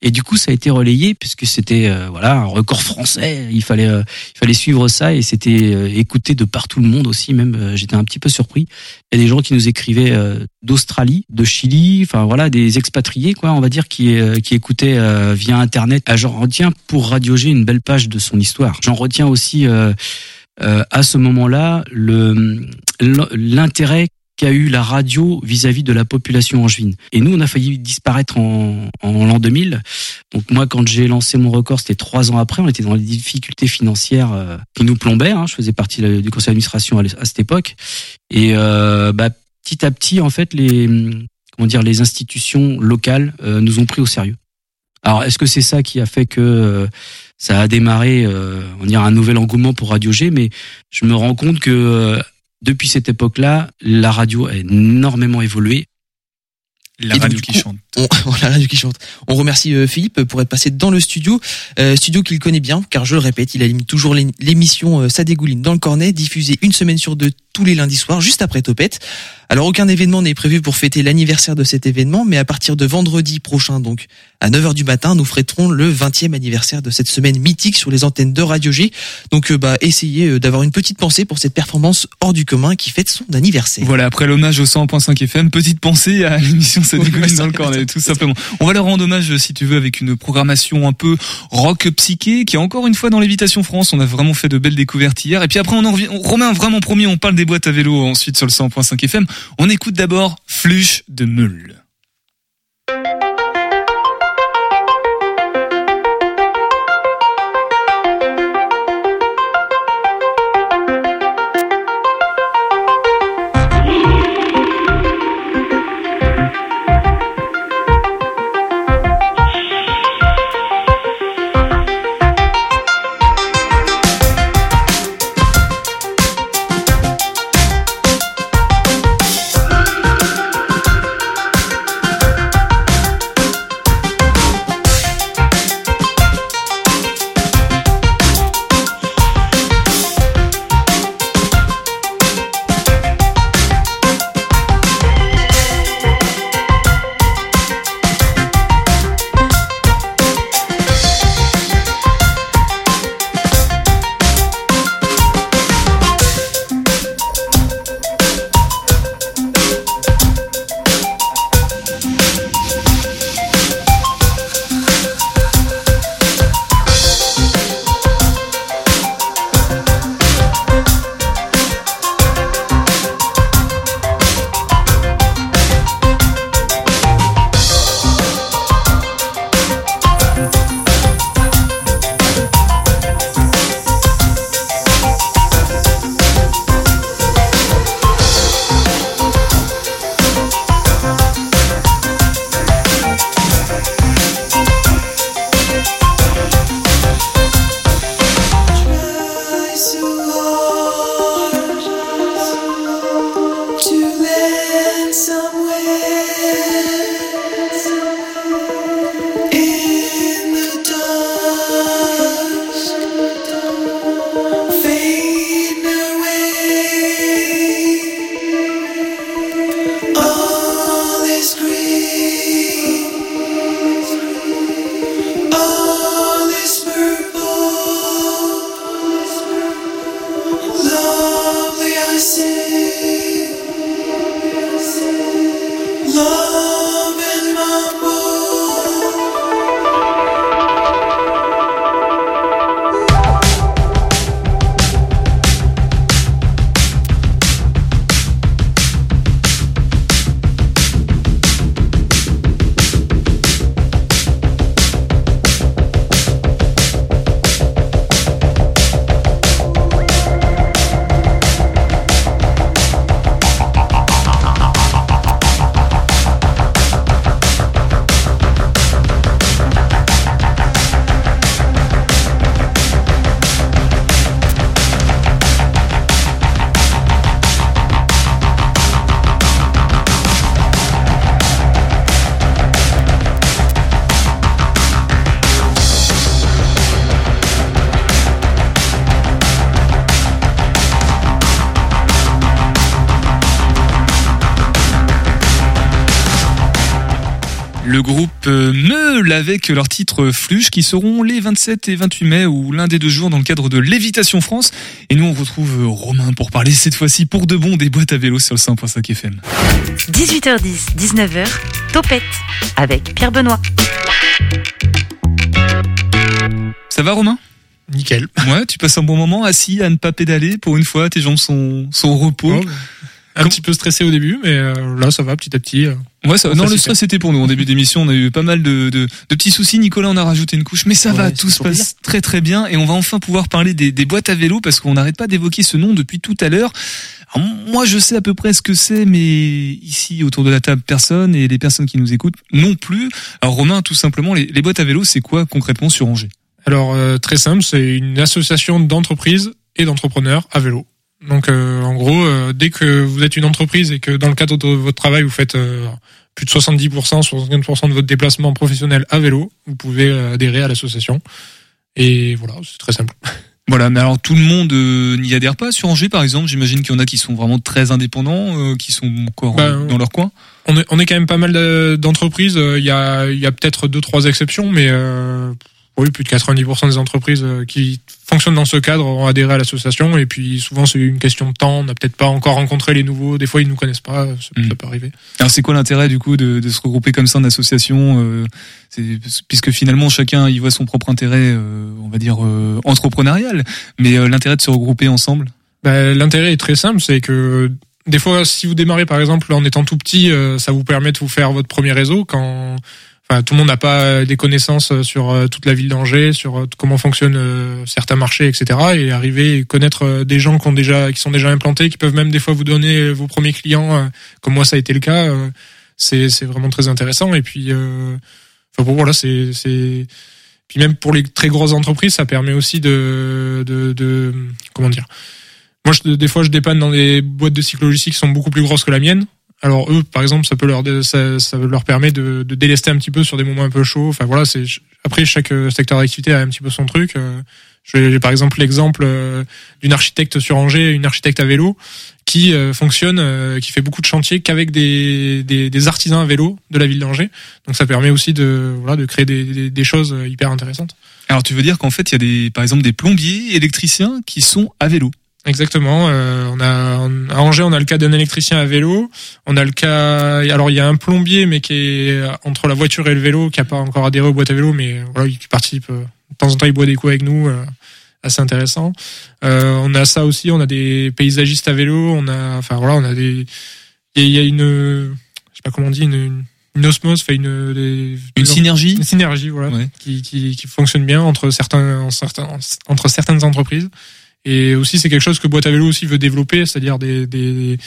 Et du coup, ça a été relayé puisque c'était euh, voilà un record français. Il fallait euh, il fallait suivre ça et c'était euh, écouté de partout le monde aussi. Même j'étais un petit peu surpris. Il y a des gens qui nous écrivaient d'Australie, de Chili, enfin voilà des expatriés quoi, on va dire qui qui écoutaient via internet. Ah, J'en retiens pour Radio G une belle page de son histoire. J'en retiens aussi à ce moment-là l'intérêt qu'a eu la radio vis-à-vis de la population angevine. Et nous, on a failli disparaître en, en l'an 2000. Donc moi, quand j'ai lancé mon record, c'était trois ans après. On était dans les difficultés financières euh, qui nous plombaient. hein. Je faisais partie du conseil d'administration à, cette époque. Et euh, bah, petit à petit, en fait, les comment dire, les institutions locales euh, nous ont pris au sérieux. Alors, est-ce que c'est ça qui a fait que euh, ça a démarré, euh, on dire, un nouvel engouement pour Radio G? Mais je me rends compte que depuis cette époque-là, la radio a énormément évolué. La Et radio qui coup, chante. On, la radio qui chante. On remercie euh, Philippe pour être passé dans le studio, euh, studio qu'il connaît bien, car je le répète, il anime toujours l'é- l'émission euh, Ça dégouline dans le cornet, diffusée une semaine sur deux tous les lundis soirs, juste après Topette. Alors aucun événement n'est prévu pour fêter l'anniversaire de cet événement, mais à partir de vendredi prochain, donc à 9h du matin, nous fêterons le 20e anniversaire de cette semaine mythique sur les antennes de Radio G. Donc euh, bah essayez euh, d'avoir une petite pensée pour cette performance hors du commun qui fête son anniversaire. Voilà, après l'hommage au 100.5 FM, petite pensée à l'émission Ça dégouline dans le cornet, tout simplement. On va leur rendre hommage, si tu veux, avec une programmation un peu rock psyché, qui est encore une fois dans l'évitation France. On a vraiment fait de belles découvertes hier. Et puis après, on en revient, Romain, vraiment promis, on parle des boîtes à vélo ensuite sur le 100.5 FM. On écoute d'abord Fluche de Meule. Le groupe euh, Meul avec leur titre Fluche qui seront les 27 et 28 mai ou l'un des deux jours dans le cadre de Lévitation France. Et nous on retrouve Romain pour parler cette fois-ci pour de bon des boîtes à vélo sur le 100.5 FM. 18h10, 19h, Topette avec Pierre Benoît. Ça va Romain? Nickel. Ouais, tu passes un bon moment assis à ne pas pédaler pour une fois, tes jambes sont, sont au repos. Oh, un petit peu stressé au début, mais euh, là ça va petit à petit. euh. Ouais, ça, non, le stress c'était pour nous. En début d'émission, on a eu pas mal de, de, de petits soucis. Nicolas en a rajouté une couche, mais ça Ouais, va, tout se passe très très bien. Et on va enfin pouvoir parler des, des boîtes à vélo parce qu'on n'arrête pas d'évoquer ce nom depuis tout à l'heure. Alors, Moi, je sais à peu près ce que c'est, mais ici, autour de la table, personne et les personnes qui nous écoutent non plus. Alors, Romain, tout simplement, les, les boîtes à vélo, c'est quoi concrètement sur Angers? Alors euh, très simple, c'est une association d'entreprises et d'entrepreneurs à vélo. Donc euh, en gros, euh, dès que vous êtes une entreprise et que dans le cadre de votre travail vous faites euh, plus de 70%, 75% de votre déplacement professionnel à vélo, vous pouvez adhérer à l'association. Et voilà, c'est très simple. Voilà, mais alors tout le monde euh, n'y adhère pas sur Angers, par exemple? J'imagine qu'il y en a qui sont vraiment très indépendants, euh, qui sont encore Bah, euh, dans leur coin? On est, on est quand même pas mal de- d'entreprises. euh, Il y a, il y a peut-être deux, trois exceptions, mais euh, oui, plus de 90% des entreprises euh, qui fonctionnent dans ce cadre ont adhéré à l'association. Et puis souvent, c'est une question de temps. On n'a peut-être pas encore rencontré les nouveaux. Des fois, ils nous connaissent pas. Ça, ça peut arriver. Alors c'est quoi l'intérêt du coup de, de se regrouper comme ça en association euh, c'est- Puisque finalement chacun y voit son propre intérêt, euh, on va dire euh, entrepreneurial. Mais l'intérêt de se regrouper ensemble? Bah, L'intérêt est très simple, c'est que des fois, si vous démarrez par exemple en étant tout petit, ça vous permet de vous faire votre premier réseau quand enfin, tout le monde n'a pas euh, des connaissances euh, sur euh, toute la ville d'Angers, sur comment fonctionnent certains marchés, etc. Et arriver et connaître des gens qui ont déjà qui sont déjà implantés, qui peuvent même des fois vous donner vos premiers clients, comme moi ça a été le cas. c'est vraiment très intéressant. Et puis, euh, voilà, c'est c'est puis même pour les très grosses entreprises, ça permet aussi de de, comment dire moi, des fois, je dépanne dans des boîtes de cyclo-logistique qui sont beaucoup plus grosses que la mienne. Alors eux, par exemple, ça peut leur ça, ça leur permet de, de délester un petit peu sur des moments un peu chauds. Enfin voilà, c'est après chaque euh, secteur d'activité a un petit peu son truc. Euh, J'ai par exemple l'exemple euh, d'une architecte sur Angers, une architecte à vélo qui fonctionne, qui fait beaucoup de chantiers qu'avec des, des, des artisans à vélo de la ville d'Angers. Donc ça permet aussi de voilà de créer des, des, des choses hyper intéressantes. Alors tu veux dire qu'en fait il y a des, par exemple des plombiers, électriciens qui sont à vélo. Exactement. Euh, on a à Angers, on a le cas d'un électricien à vélo. On a le cas. Alors il y a un plombier, mais qui est entre la voiture et le vélo, qui a pas encore adhéré aux boîtes à vélo, mais voilà, qui participe. euh, De temps en temps, il boit des coups avec nous. euh, assez intéressant. Euh, on a ça aussi. On a des paysagistes à vélo. On a. Enfin voilà, on a des. Il y a une. Je sais pas comment on dit une. une osmose, fait une des- Une synergie une synergie, voilà, Ouais. qui, qui, qui fonctionne bien entre certains, en certains, entre certaines entreprises. Et aussi, c'est quelque chose que Boîte à vélo aussi veut développer, c'est-à-dire des, des,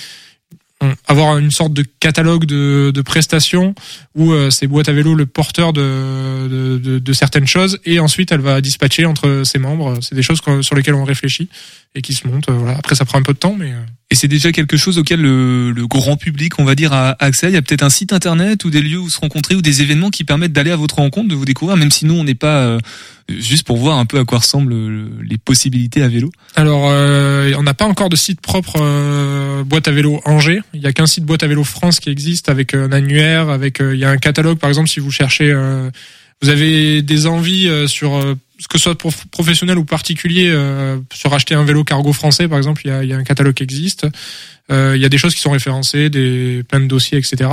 on- avoir une sorte de catalogue de, de prestations où euh, c'est Boîte à vélo le porteur de, de, de, certaines choses et ensuite elle va dispatcher entre ses membres. C'est des choses sur lesquelles on réfléchit et qui se montent. euh, Voilà. Après, ça prend un peu de temps, mais euh, Et c'est déjà quelque chose auquel le, le grand public, on va dire, a accès. Il y a peut-être un site internet ou des lieux où se rencontrer ou des événements qui permettent d'aller à votre rencontre, de vous découvrir, même si nous on n'est pas euh, juste pour voir un peu à quoi ressemblent euh, les possibilités à vélo. Alors, euh, on n'a pas encore de site propre euh, boîte à vélo Angers. Il y a qu'un site boîte à vélo France qui existe avec un annuaire, avec euh, il y a un catalogue par exemple si vous cherchez, euh, vous avez des envies euh, sur euh, que ce soit professionnel ou particulier euh, sur acheter un vélo cargo français par exemple, il y a, y a un catalogue qui existe. Euh, il y a des choses qui sont référencées, des plein de dossiers, etc.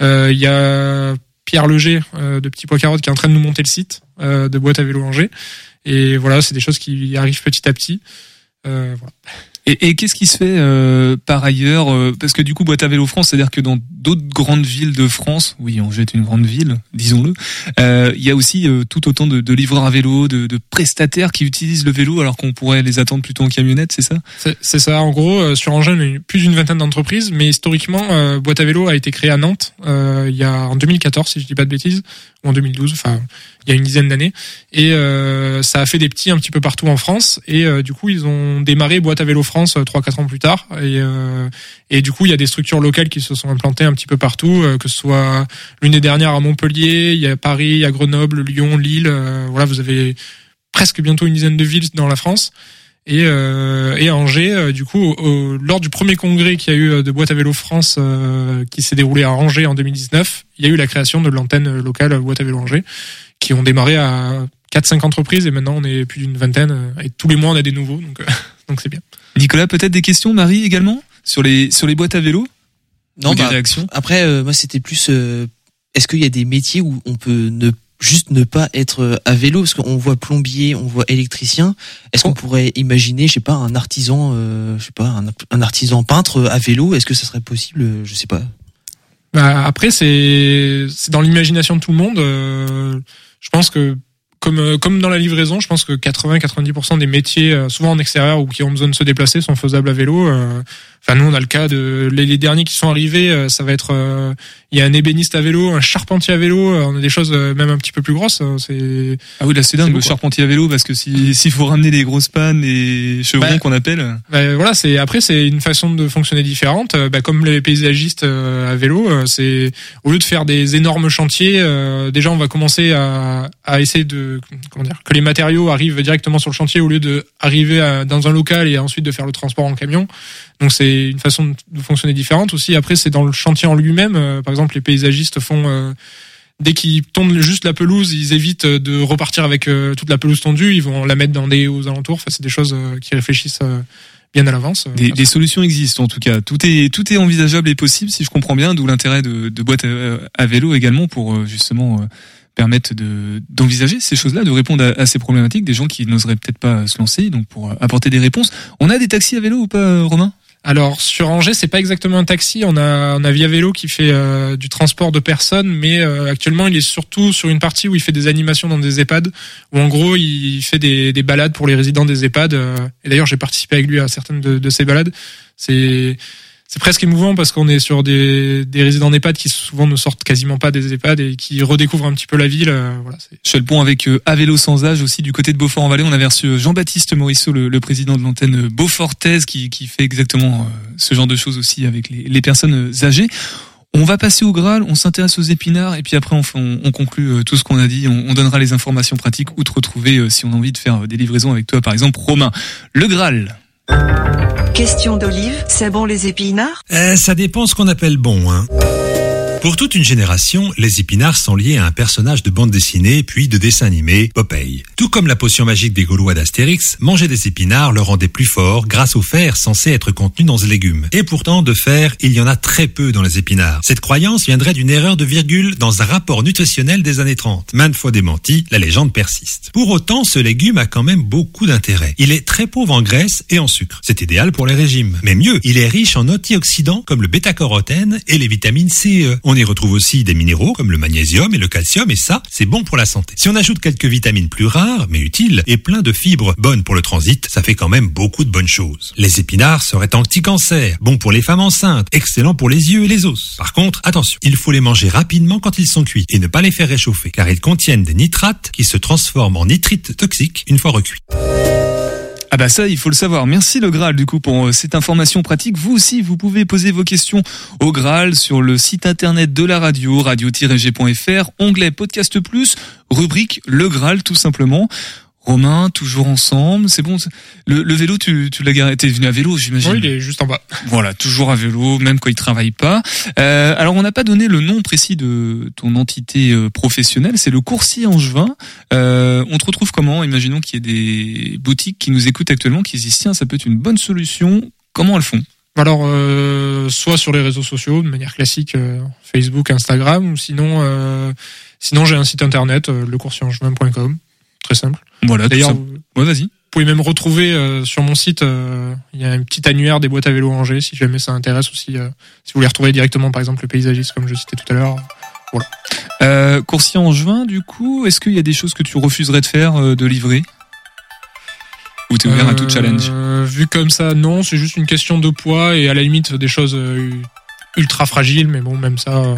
Euh, il y a Pierre Leger euh, de Petit Pois Carotte qui est en train de nous monter le site euh, de boîte à vélo Angers. Et voilà, c'est des choses qui arrivent petit à petit. Euh, voilà. Et, qu'est-ce qui se fait euh, par ailleurs euh, Parce que du coup, Boîte à Vélo France, c'est-à-dire que dans d'autres grandes villes de France, oui, Angers est une grande ville, disons-le, euh, il y a aussi tout autant de, livreurs à vélo, de, prestataires qui utilisent le vélo alors qu'on pourrait les attendre plutôt en camionnette, c'est ça? C'est ça, en gros, sur Angers, on a plus d'une vingtaine d'entreprises, mais historiquement, Boîte à vélo a été créée à Nantes il y a en 2014, si je dis pas de bêtises, ou en 2012, enfin, il y a une dizaine d'années, et euh, ça a fait des petits un petit peu partout en France, et euh, du coup, ils ont démarré Boîte à vélo France euh, trois quatre ans plus tard, et, euh, et du coup, il y a des structures locales qui se sont implantées un petit peu partout, euh, que ce soit l'une des dernières à Montpellier, il y a Paris, a Grenoble, Lyon, Lille, voilà, vous avez presque bientôt une dizaine de villes dans la France. Et, euh, et à Angers, du coup, au- lors du premier congrès qu'il y a eu de Boîte à vélo France euh, qui s'est déroulé à Angers en 2019, il y a eu la création de l'antenne locale Boîte à vélo Angers, qui ont démarré à 4-5 entreprises et maintenant on est plus d'une vingtaine euh, et tous les mois on a des nouveaux, donc euh, donc c'est bien. Nicolas, peut-être des questions, Marie également sur les sur les boîtes à vélo? Non, Ou des bah, réactions? après, euh, moi, c'était plus. euh, Est-ce qu'il y a des métiers où on peut ne juste ne pas être euh, à vélo? Parce qu'on voit plombier, on voit électricien. Est-ce qu'on pourrait imaginer, je sais pas, un artisan, euh, je sais pas, un, un artisan peintre à vélo? Est-ce que ça serait possible? Je sais pas. Bah, après, c'est c'est dans l'imagination de tout le monde. Euh, je pense que comme euh, comme dans la livraison, je pense que 80-90% des métiers, euh, souvent en extérieur ou qui ont besoin de se déplacer, sont faisables à vélo. Enfin, nous, on a le cas de les, les derniers qui sont arrivés. euh, ça va être, euh, il y a un ébéniste à vélo, un charpentier à vélo. euh, On a des choses euh, même un petit peu plus grosses. euh, C'est Ah oui, là c'est dingue, le quoi. charpentier à vélo, parce que si- s'il faut ramener les grosses pannes et chevrons Bah, qu'on appelle. Bah, voilà, c'est après c'est une façon de fonctionner différente. Bah, comme les paysagistes euh, à vélo, c'est au lieu de faire des énormes chantiers, euh, déjà on va commencer à, à essayer de comment dire que les matériaux arrivent directement sur le chantier au lieu de arriver à- dans un local et ensuite de faire le transport en camion. Donc c'est une façon de fonctionner différente aussi. Après c'est dans le chantier en lui-même. Euh, par exemple, les paysagistes font euh, dès qu'ils tondent juste la pelouse, ils évitent de repartir avec euh, toute la pelouse tondue. Ils vont la mettre dans des aux alentours. Enfin, c'est des choses euh, qui réfléchissent euh, bien à l'avance. Euh, Des, des solutions existent en tout cas. Tout est tout est envisageable et possible si je comprends bien. D'où l'intérêt de, de boîtes à, à vélo également pour euh, justement euh, permettre de d'envisager ces choses-là, de répondre à, à ces problématiques des gens qui n'oseraient peut-être pas se lancer. Donc pour euh, apporter des réponses. On a des taxis à vélo ou pas, euh, Romain? Alors sur Angers, c'est pas exactement un taxi. On a on a Via Vélo qui fait euh, du transport de personnes, mais euh, actuellement il est surtout sur une partie où il fait des animations dans des EHPAD, où en gros il fait des, des balades pour les résidents des EHPAD. euh, et d'ailleurs j'ai participé avec lui à certaines de, de ces balades. C'est c'est presque émouvant parce qu'on est sur des, des résidents d'EHPAD qui souvent ne sortent quasiment pas des EHPAD et qui redécouvrent un petit peu la ville. euh, voilà, Je le pont avec euh, à vélo sans âge aussi du côté de Beaufort-en-Vallée. On avait reçu euh, Jean-Baptiste Morisseau, le, le président de l'antenne Beaufortaise, qui, qui fait exactement ce genre de choses aussi avec les, les personnes âgées. On va passer au Graal, on s'intéresse aux épinards et puis après on, on, on conclut tout ce qu'on a dit. On, on donnera les informations pratiques où te retrouver si on a envie de faire des livraisons avec toi, par exemple Romain. Le Graal. Question d'Olive, c'est bon les épinards? Euh, ça dépend ce qu'on appelle bon, hein. Pour toute une génération, les épinards sont liés à un personnage de bande dessinée puis de dessin animé, Popeye. Tout comme la potion magique des Gaulois d'Astérix, manger des épinards le rendait plus fort grâce au fer censé être contenu dans ce légume. Et pourtant, de fer, il y en a très peu dans les épinards. Cette croyance viendrait d'une erreur de virgule dans un rapport nutritionnel des années 30. Maintes fois démenti, la légende persiste. Pour autant, ce légume a quand même beaucoup d'intérêt. Il est très pauvre en graisse et en sucre. C'est idéal pour les régimes. Mais mieux, il est riche en antioxydants comme le bêta-carotène et les vitamines C E. On y retrouve aussi des minéraux comme le magnésium et le calcium et ça, c'est bon pour la santé. Si on ajoute quelques vitamines plus rares, mais utiles, et plein de fibres bonnes pour le transit, ça fait quand même beaucoup de bonnes choses. Les épinards seraient anti-cancer, bons pour les femmes enceintes, excellents pour les yeux et les os. Par contre, attention, il faut les manger rapidement quand ils sont cuits et ne pas les faire réchauffer, car ils contiennent des nitrates qui se transforment en nitrites toxiques une fois recuits. Ah bah ça, il faut le savoir. Merci le Graal du coup pour euh, cette information pratique. Vous aussi, vous pouvez poser vos questions au Graal sur le site internet de la radio, radio-g.fr, onglet podcast plus, rubrique le Graal tout simplement. Romain, toujours ensemble, c'est bon. Le, le vélo, tu, tu l'as garé, t'es venu à vélo, j'imagine. Oui, il est juste en bas. Voilà, toujours à vélo, même quand il travaille pas. Euh, alors, on n'a pas donné le nom précis de ton entité euh, professionnelle. C'est le coursier angevin. Euh, on te retrouve comment? Imaginons qu'il y ait des boutiques qui nous écoutent actuellement, qui se disent tiens, ça peut être une bonne solution. Comment elles font? Alors, euh, soit sur les réseaux sociaux, de manière classique, euh, Facebook, Instagram, ou sinon, euh, sinon j'ai un site internet, lecoursier-angevin.com, très simple. Voilà. D'ailleurs, ouais, vas-y. Vous pouvez même retrouver euh, sur mon site, euh, il y a un petit annuaire des boîtes à vélo Angers, si jamais ça intéresse aussi. euh, si vous voulez retrouver directement, par exemple, le paysagiste, comme je citais tout à l'heure. Voilà. Euh, coursier angevin, du coup, est-ce qu'il y a des choses que tu refuserais de faire, de livrer? Ou t'es ouvert à tout challenge? Vu comme ça, non, c'est juste une question de poids et à la limite des choses ultra fragiles, mais bon, même ça,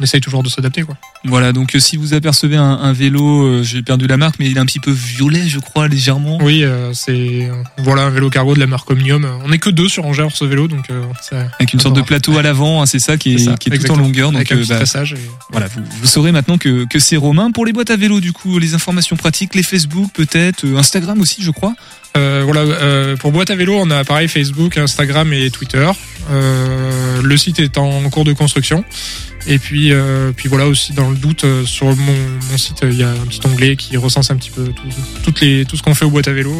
on essaye toujours de s'adapter, quoi. Voilà, donc euh, si vous apercevez un, un vélo, euh, j'ai perdu la marque, mais il est un petit peu violet, je crois, légèrement. Oui, euh, c'est voilà un vélo cargo de la marque Omnium. On n'est que deux sur Angers ce vélo, donc euh, ça- Avec une sorte de plateau à l'avant, hein, c'est ça qui est, C'est ça, qui est tout en longueur. Donc, Avec un petit bah, et- voilà, vous, vous saurez maintenant que, que c'est Romain. Pour les boîtes à vélo, du coup, les informations pratiques, les Facebook peut-être, Instagram aussi, je crois. Euh, voilà, euh, pour boîte à vélo, on a pareil Facebook, Instagram et Twitter. Euh, le site est en cours de construction. Et puis, euh, puis voilà aussi dans le doute euh, sur mon, site, euh, il y a un petit onglet qui recense un petit peu tout, toutes les, tout ce qu'on fait aux boîtes à vélo.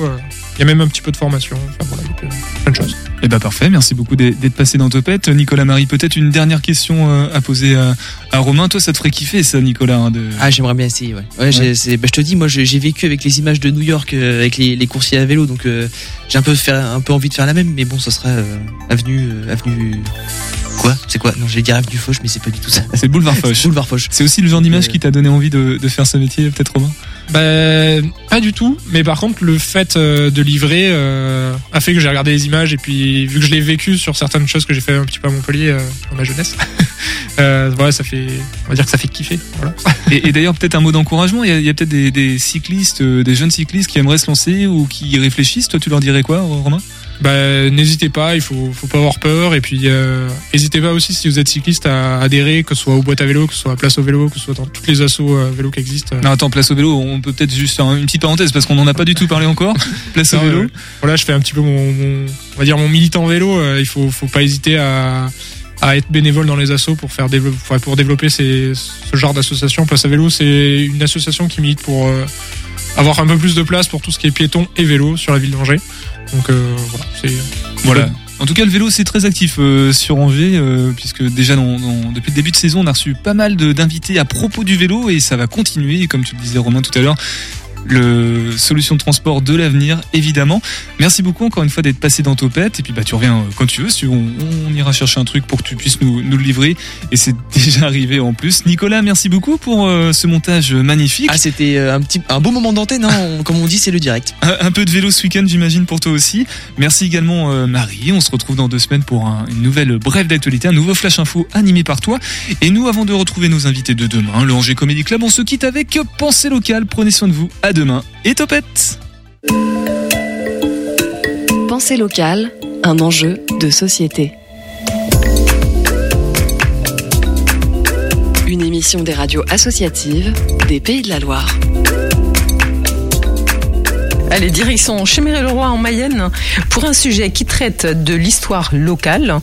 Il y a même un petit peu de formation. Enfin voilà, plein- de choses. Eh ben parfait, merci beaucoup d'être passé dans Topette. Nicolas Marie, peut-être une dernière question euh, à poser à, à Romain. Toi, ça te ferait kiffer ça, Nicolas hein, de... Ah, j'aimerais bien essayer, ouais. Ouais, bah, je te dis, moi, j'ai vécu avec les images de New York, euh, avec les, les coursiers à vélo, donc euh, j'ai un peu faire, un peu envie de faire la même, mais bon, ça sera euh, avenue, euh, avenue. Quoi? C'est quoi? Non, j'allais dire avenue Foch, mais c'est pas du tout ça. C'est Boulevard Foch. Boulevard Foch. C'est aussi le genre d'image Euh, qui t'a donné envie de, de faire ce métier, peut-être Romain? Bah, pas du tout. Mais par contre, le fait euh, de livrer euh, a fait que j'ai regardé les images et puis vu que je l'ai vécu sur certaines choses que j'ai fait un petit peu à Montpellier euh, dans ma jeunesse, euh, voilà, ça fait, on va dire que ça fait kiffer. Voilà. Et, d'ailleurs, peut-être un mot d'encouragement. Il y a, peut-être des, cyclistes, des jeunes cyclistes qui aimeraient se lancer ou qui réfléchissent. Toi, tu leur dirais quoi, Romain? Bah, n'hésitez pas, il faut, faut pas avoir peur. Et puis, euh, n'hésitez pas aussi si vous êtes cycliste à adhérer, que ce soit aux boîtes à vélo, que ce soit à Place au vélo, que ce soit dans toutes les assos euh, vélo qui existent. Non, attends, place au vélo, on peut peut-être juste faire une petite parenthèse parce qu'on n'en a pas du tout parlé encore. Place au vélo. euh, voilà, je fais un petit peu mon, mon- on va dire mon militant vélo. euh, il faut, faut pas hésiter à, à être bénévole dans les assos pour faire dévelop- enfin, pour développer ces, ce genre d'association. Place à vélo, c'est une association qui milite pour euh, avoir un peu plus de place pour tout ce qui est piéton et vélo sur la ville d'Angers. Donc euh, voilà, c'est Voilà. En tout cas, le vélo, c'est très actif euh, sur Angers, euh, puisque déjà depuis le début de saison, on a reçu pas mal d'invités à propos du vélo, et ça va continuer, comme tu le disais Romain tout à l'heure, le solution de transport de l'avenir, évidemment. Merci beaucoup encore une fois d'être passé dans Topette, et puis bah tu reviens euh, quand tu veux, si on, on ira chercher un truc pour que tu puisses nous, nous le livrer, et c'est déjà arrivé en plus. Nicolas, merci beaucoup pour euh, ce montage magnifique. Ah, c'était euh, un petit, un beau moment d'antenne, hein, on- comme on dit, c'est le direct. Un, un peu de vélo ce week-end, j'imagine, pour toi aussi. Merci également, euh, Marie. On se retrouve dans deux semaines pour un- une nouvelle brève d'actualité, un nouveau flash info animé par toi. Et nous, avant de retrouver nos invités de demain, le Angers Comedy Club, on se quitte avec Pensée locale. Prenez soin de vous. À demain et topette. Pensée locale, un enjeu de société. Une émission des radios associatives des Pays de la Loire. Allez, direction Chéméry-le-Roi en Mayenne pour un sujet qui traite de l'histoire locale,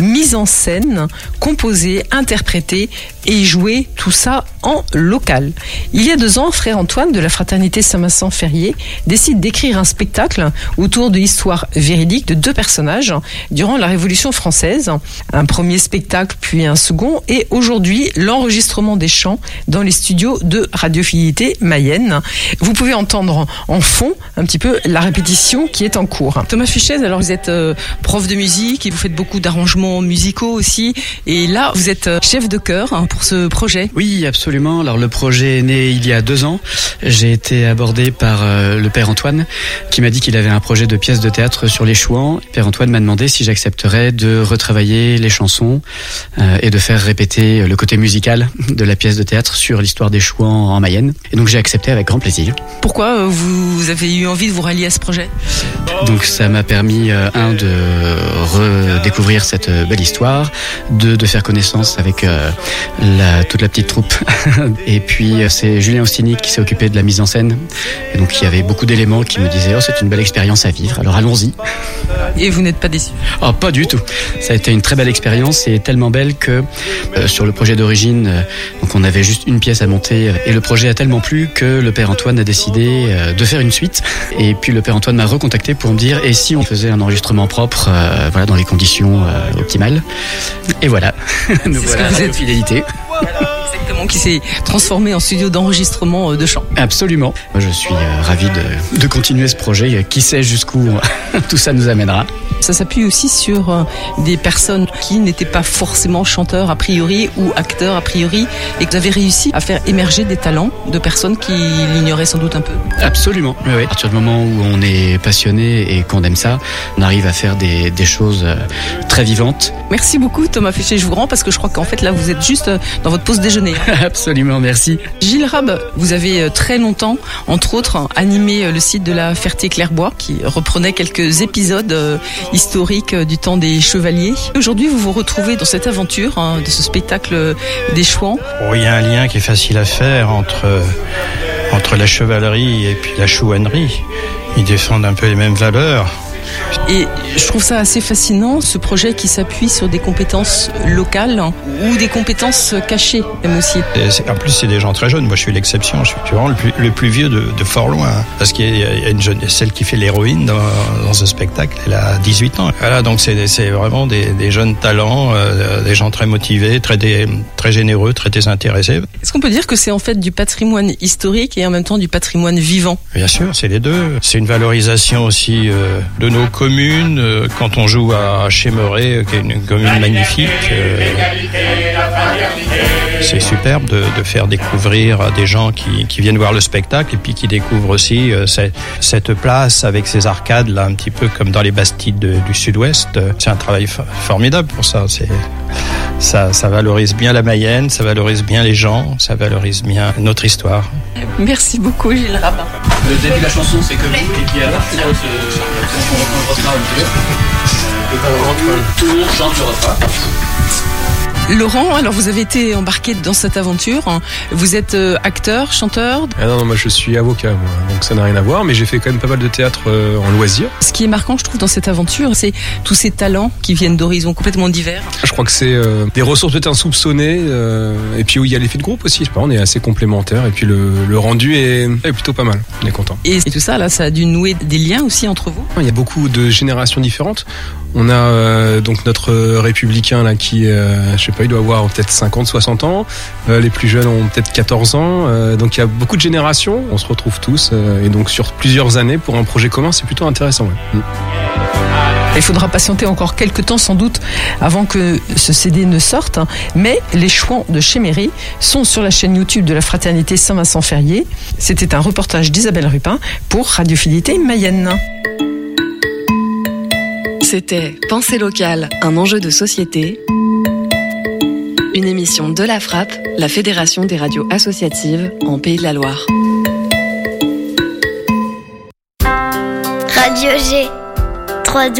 mise en scène, composée, interprétée et jouée, tout ça en local. Il y a deux ans, frère Antoine de la fraternité Saint-Vincent-Ferrier décide d'écrire un spectacle autour de l'histoire véridique de deux personnages durant la Révolution française. Un premier spectacle, puis un second, et aujourd'hui, l'enregistrement des chants dans les studios de Radiofidélité Mayenne. Vous pouvez entendre en fond un petit peu la répétition qui est en cours. Thomas Fichez, alors vous êtes euh, prof de musique et vous faites beaucoup d'arrangements musicaux aussi. Et là, vous êtes euh, chef de chœur hein, pour ce projet. Oui, absolument. Alors le projet est né il y a deux ans. J'ai été abordé par euh, le père Antoine qui m'a dit qu'il avait un projet de pièce de théâtre sur les chouans. Le père Antoine m'a demandé si j'accepterais de retravailler les chansons euh, et de faire répéter le côté musical de la pièce de théâtre sur l'histoire des chouans en Mayenne. Et donc j'ai accepté avec grand plaisir. Pourquoi vous avez eu envie de vous rallier à ce projet Donc ça m'a permis, euh, un, de redécouvrir cette euh, belle histoire, deux, de faire connaissance avec euh, la, toute la petite troupe. Et puis c'est Julien Ostini qui s'est occupé de la mise en scène. Et donc il y avait beaucoup d'éléments qui me disaient, oh c'est une belle expérience à vivre, alors allons-y. Et vous n'êtes pas déçu Oh, pas du tout. Ça a été une très belle expérience et tellement belle que euh, sur le projet d'origine, donc on avait juste une pièce à monter et le projet a tellement plu que le père Antoine a décidé de faire une suite. Et puis le père Antoine m'a recontacté pour me dire et si on faisait un enregistrement propre, euh, voilà dans les conditions euh, optimales. Et voilà. Nous voilà que vous êtes. fidélité. Exactement, qui s'est transformé en studio d'enregistrement euh, de chant. Absolument. Moi, je suis euh, ravi de, de continuer ce projet. Euh, Qui sait jusqu'où tout ça nous amènera. Ça s'appuie aussi sur des personnes qui n'étaient pas forcément chanteurs a priori ou acteurs a priori et que vous avez réussi à faire émerger des talents de personnes qui l'ignoraient sans doute un peu. Absolument. Oui, oui. À partir du moment où on est passionné et qu'on aime ça, on arrive à faire des, des choses très vivantes. Merci beaucoup Thomas Féché, je vous rends parce que je crois qu'en fait là vous êtes juste dans votre pause déjeuner. Absolument, merci. Gilles Rab, vous avez euh, très longtemps, entre autres, animé euh, le site de la Ferté-Clairbois qui reprenait quelques épisodes euh, historiques du temps des chevaliers. Aujourd'hui, vous vous retrouvez dans cette aventure hein, de ce spectacle des chouans. Bon, il y a un lien qui est facile à faire entre, entre la chevalerie et puis la chouannerie. Ils défendent un peu les mêmes valeurs. Et je trouve ça assez fascinant, ce projet qui s'appuie sur des compétences locales ou des compétences cachées, même aussi. Et en plus, c'est des gens très jeunes. Moi, je suis l'exception. Je suis vraiment le plus, le plus vieux de, de fort loin. hein. Parce qu'il y a une jeune, celle qui fait l'héroïne dans, dans ce spectacle, elle a 18 ans. Voilà, donc c'est vraiment des, des jeunes talents, euh, des gens très motivés, très généreux, très désintéressés. Est-ce qu'on peut dire que c'est en fait du patrimoine historique et en même temps du patrimoine vivant? Bien sûr, c'est les deux. C'est une valorisation aussi euh, de nos nos communes, euh, quand on joue à Chémeret, euh, qui est une commune magnifique, euh, c'est superbe de, de faire découvrir à des gens qui, qui viennent voir le spectacle et puis qui découvrent aussi euh, cette, cette place avec ses arcades là, un petit peu comme dans les Bastides de- du Sud-Ouest. C'est un travail fo- formidable pour ça. C'est ça, ça valorise bien la Mayenne, ça valorise bien les gens, ça valorise bien notre histoire. Merci beaucoup Gilles Rabin. Le début de la chanson, c'est que vous, et puis on Tout le monde chante le refrain. Laurent, alors vous avez été embarqué dans cette aventure. Vous êtes euh, acteur, chanteur. Ah non, non, moi je suis avocat, moi, donc ça n'a rien à voir, mais j'ai fait quand même pas mal de théâtre euh, en loisir. Ce qui est marquant, je trouve, dans cette aventure, c'est tous ces talents qui viennent d'horizons complètement divers. Je crois que c'est euh, des ressources peut-être insoupçonnées, et puis où il y a l'effet de groupe aussi. Je sais pas, on est assez complémentaires, et puis le, le rendu est, est plutôt pas mal. On est content. Et, et tout ça, là, ça a dû nouer des liens aussi entre vous. Il y a beaucoup de générations différentes. On a euh, donc notre républicain là qui, euh, je sais pas, il doit avoir peut-être 50, 60 ans. Euh, les plus jeunes ont peut-être 14 ans. Donc il y a beaucoup de générations. On se retrouve tous et donc sur plusieurs années pour un projet commun, c'est plutôt intéressant. Mm. Il faudra patienter encore quelques temps sans doute avant que ce CD ne sorte, hein. mais les chouans de Chéméry sont sur la chaîne YouTube de la Fraternité Saint-Vincent-Ferrier. C'était un reportage d'Isabelle Rupin pour Radiofidélité Mayenne. C'était Pensée locale, un enjeu de société. Une émission de la Frappe, la Fédération des radios associatives en Pays de la Loire. Radio G. 3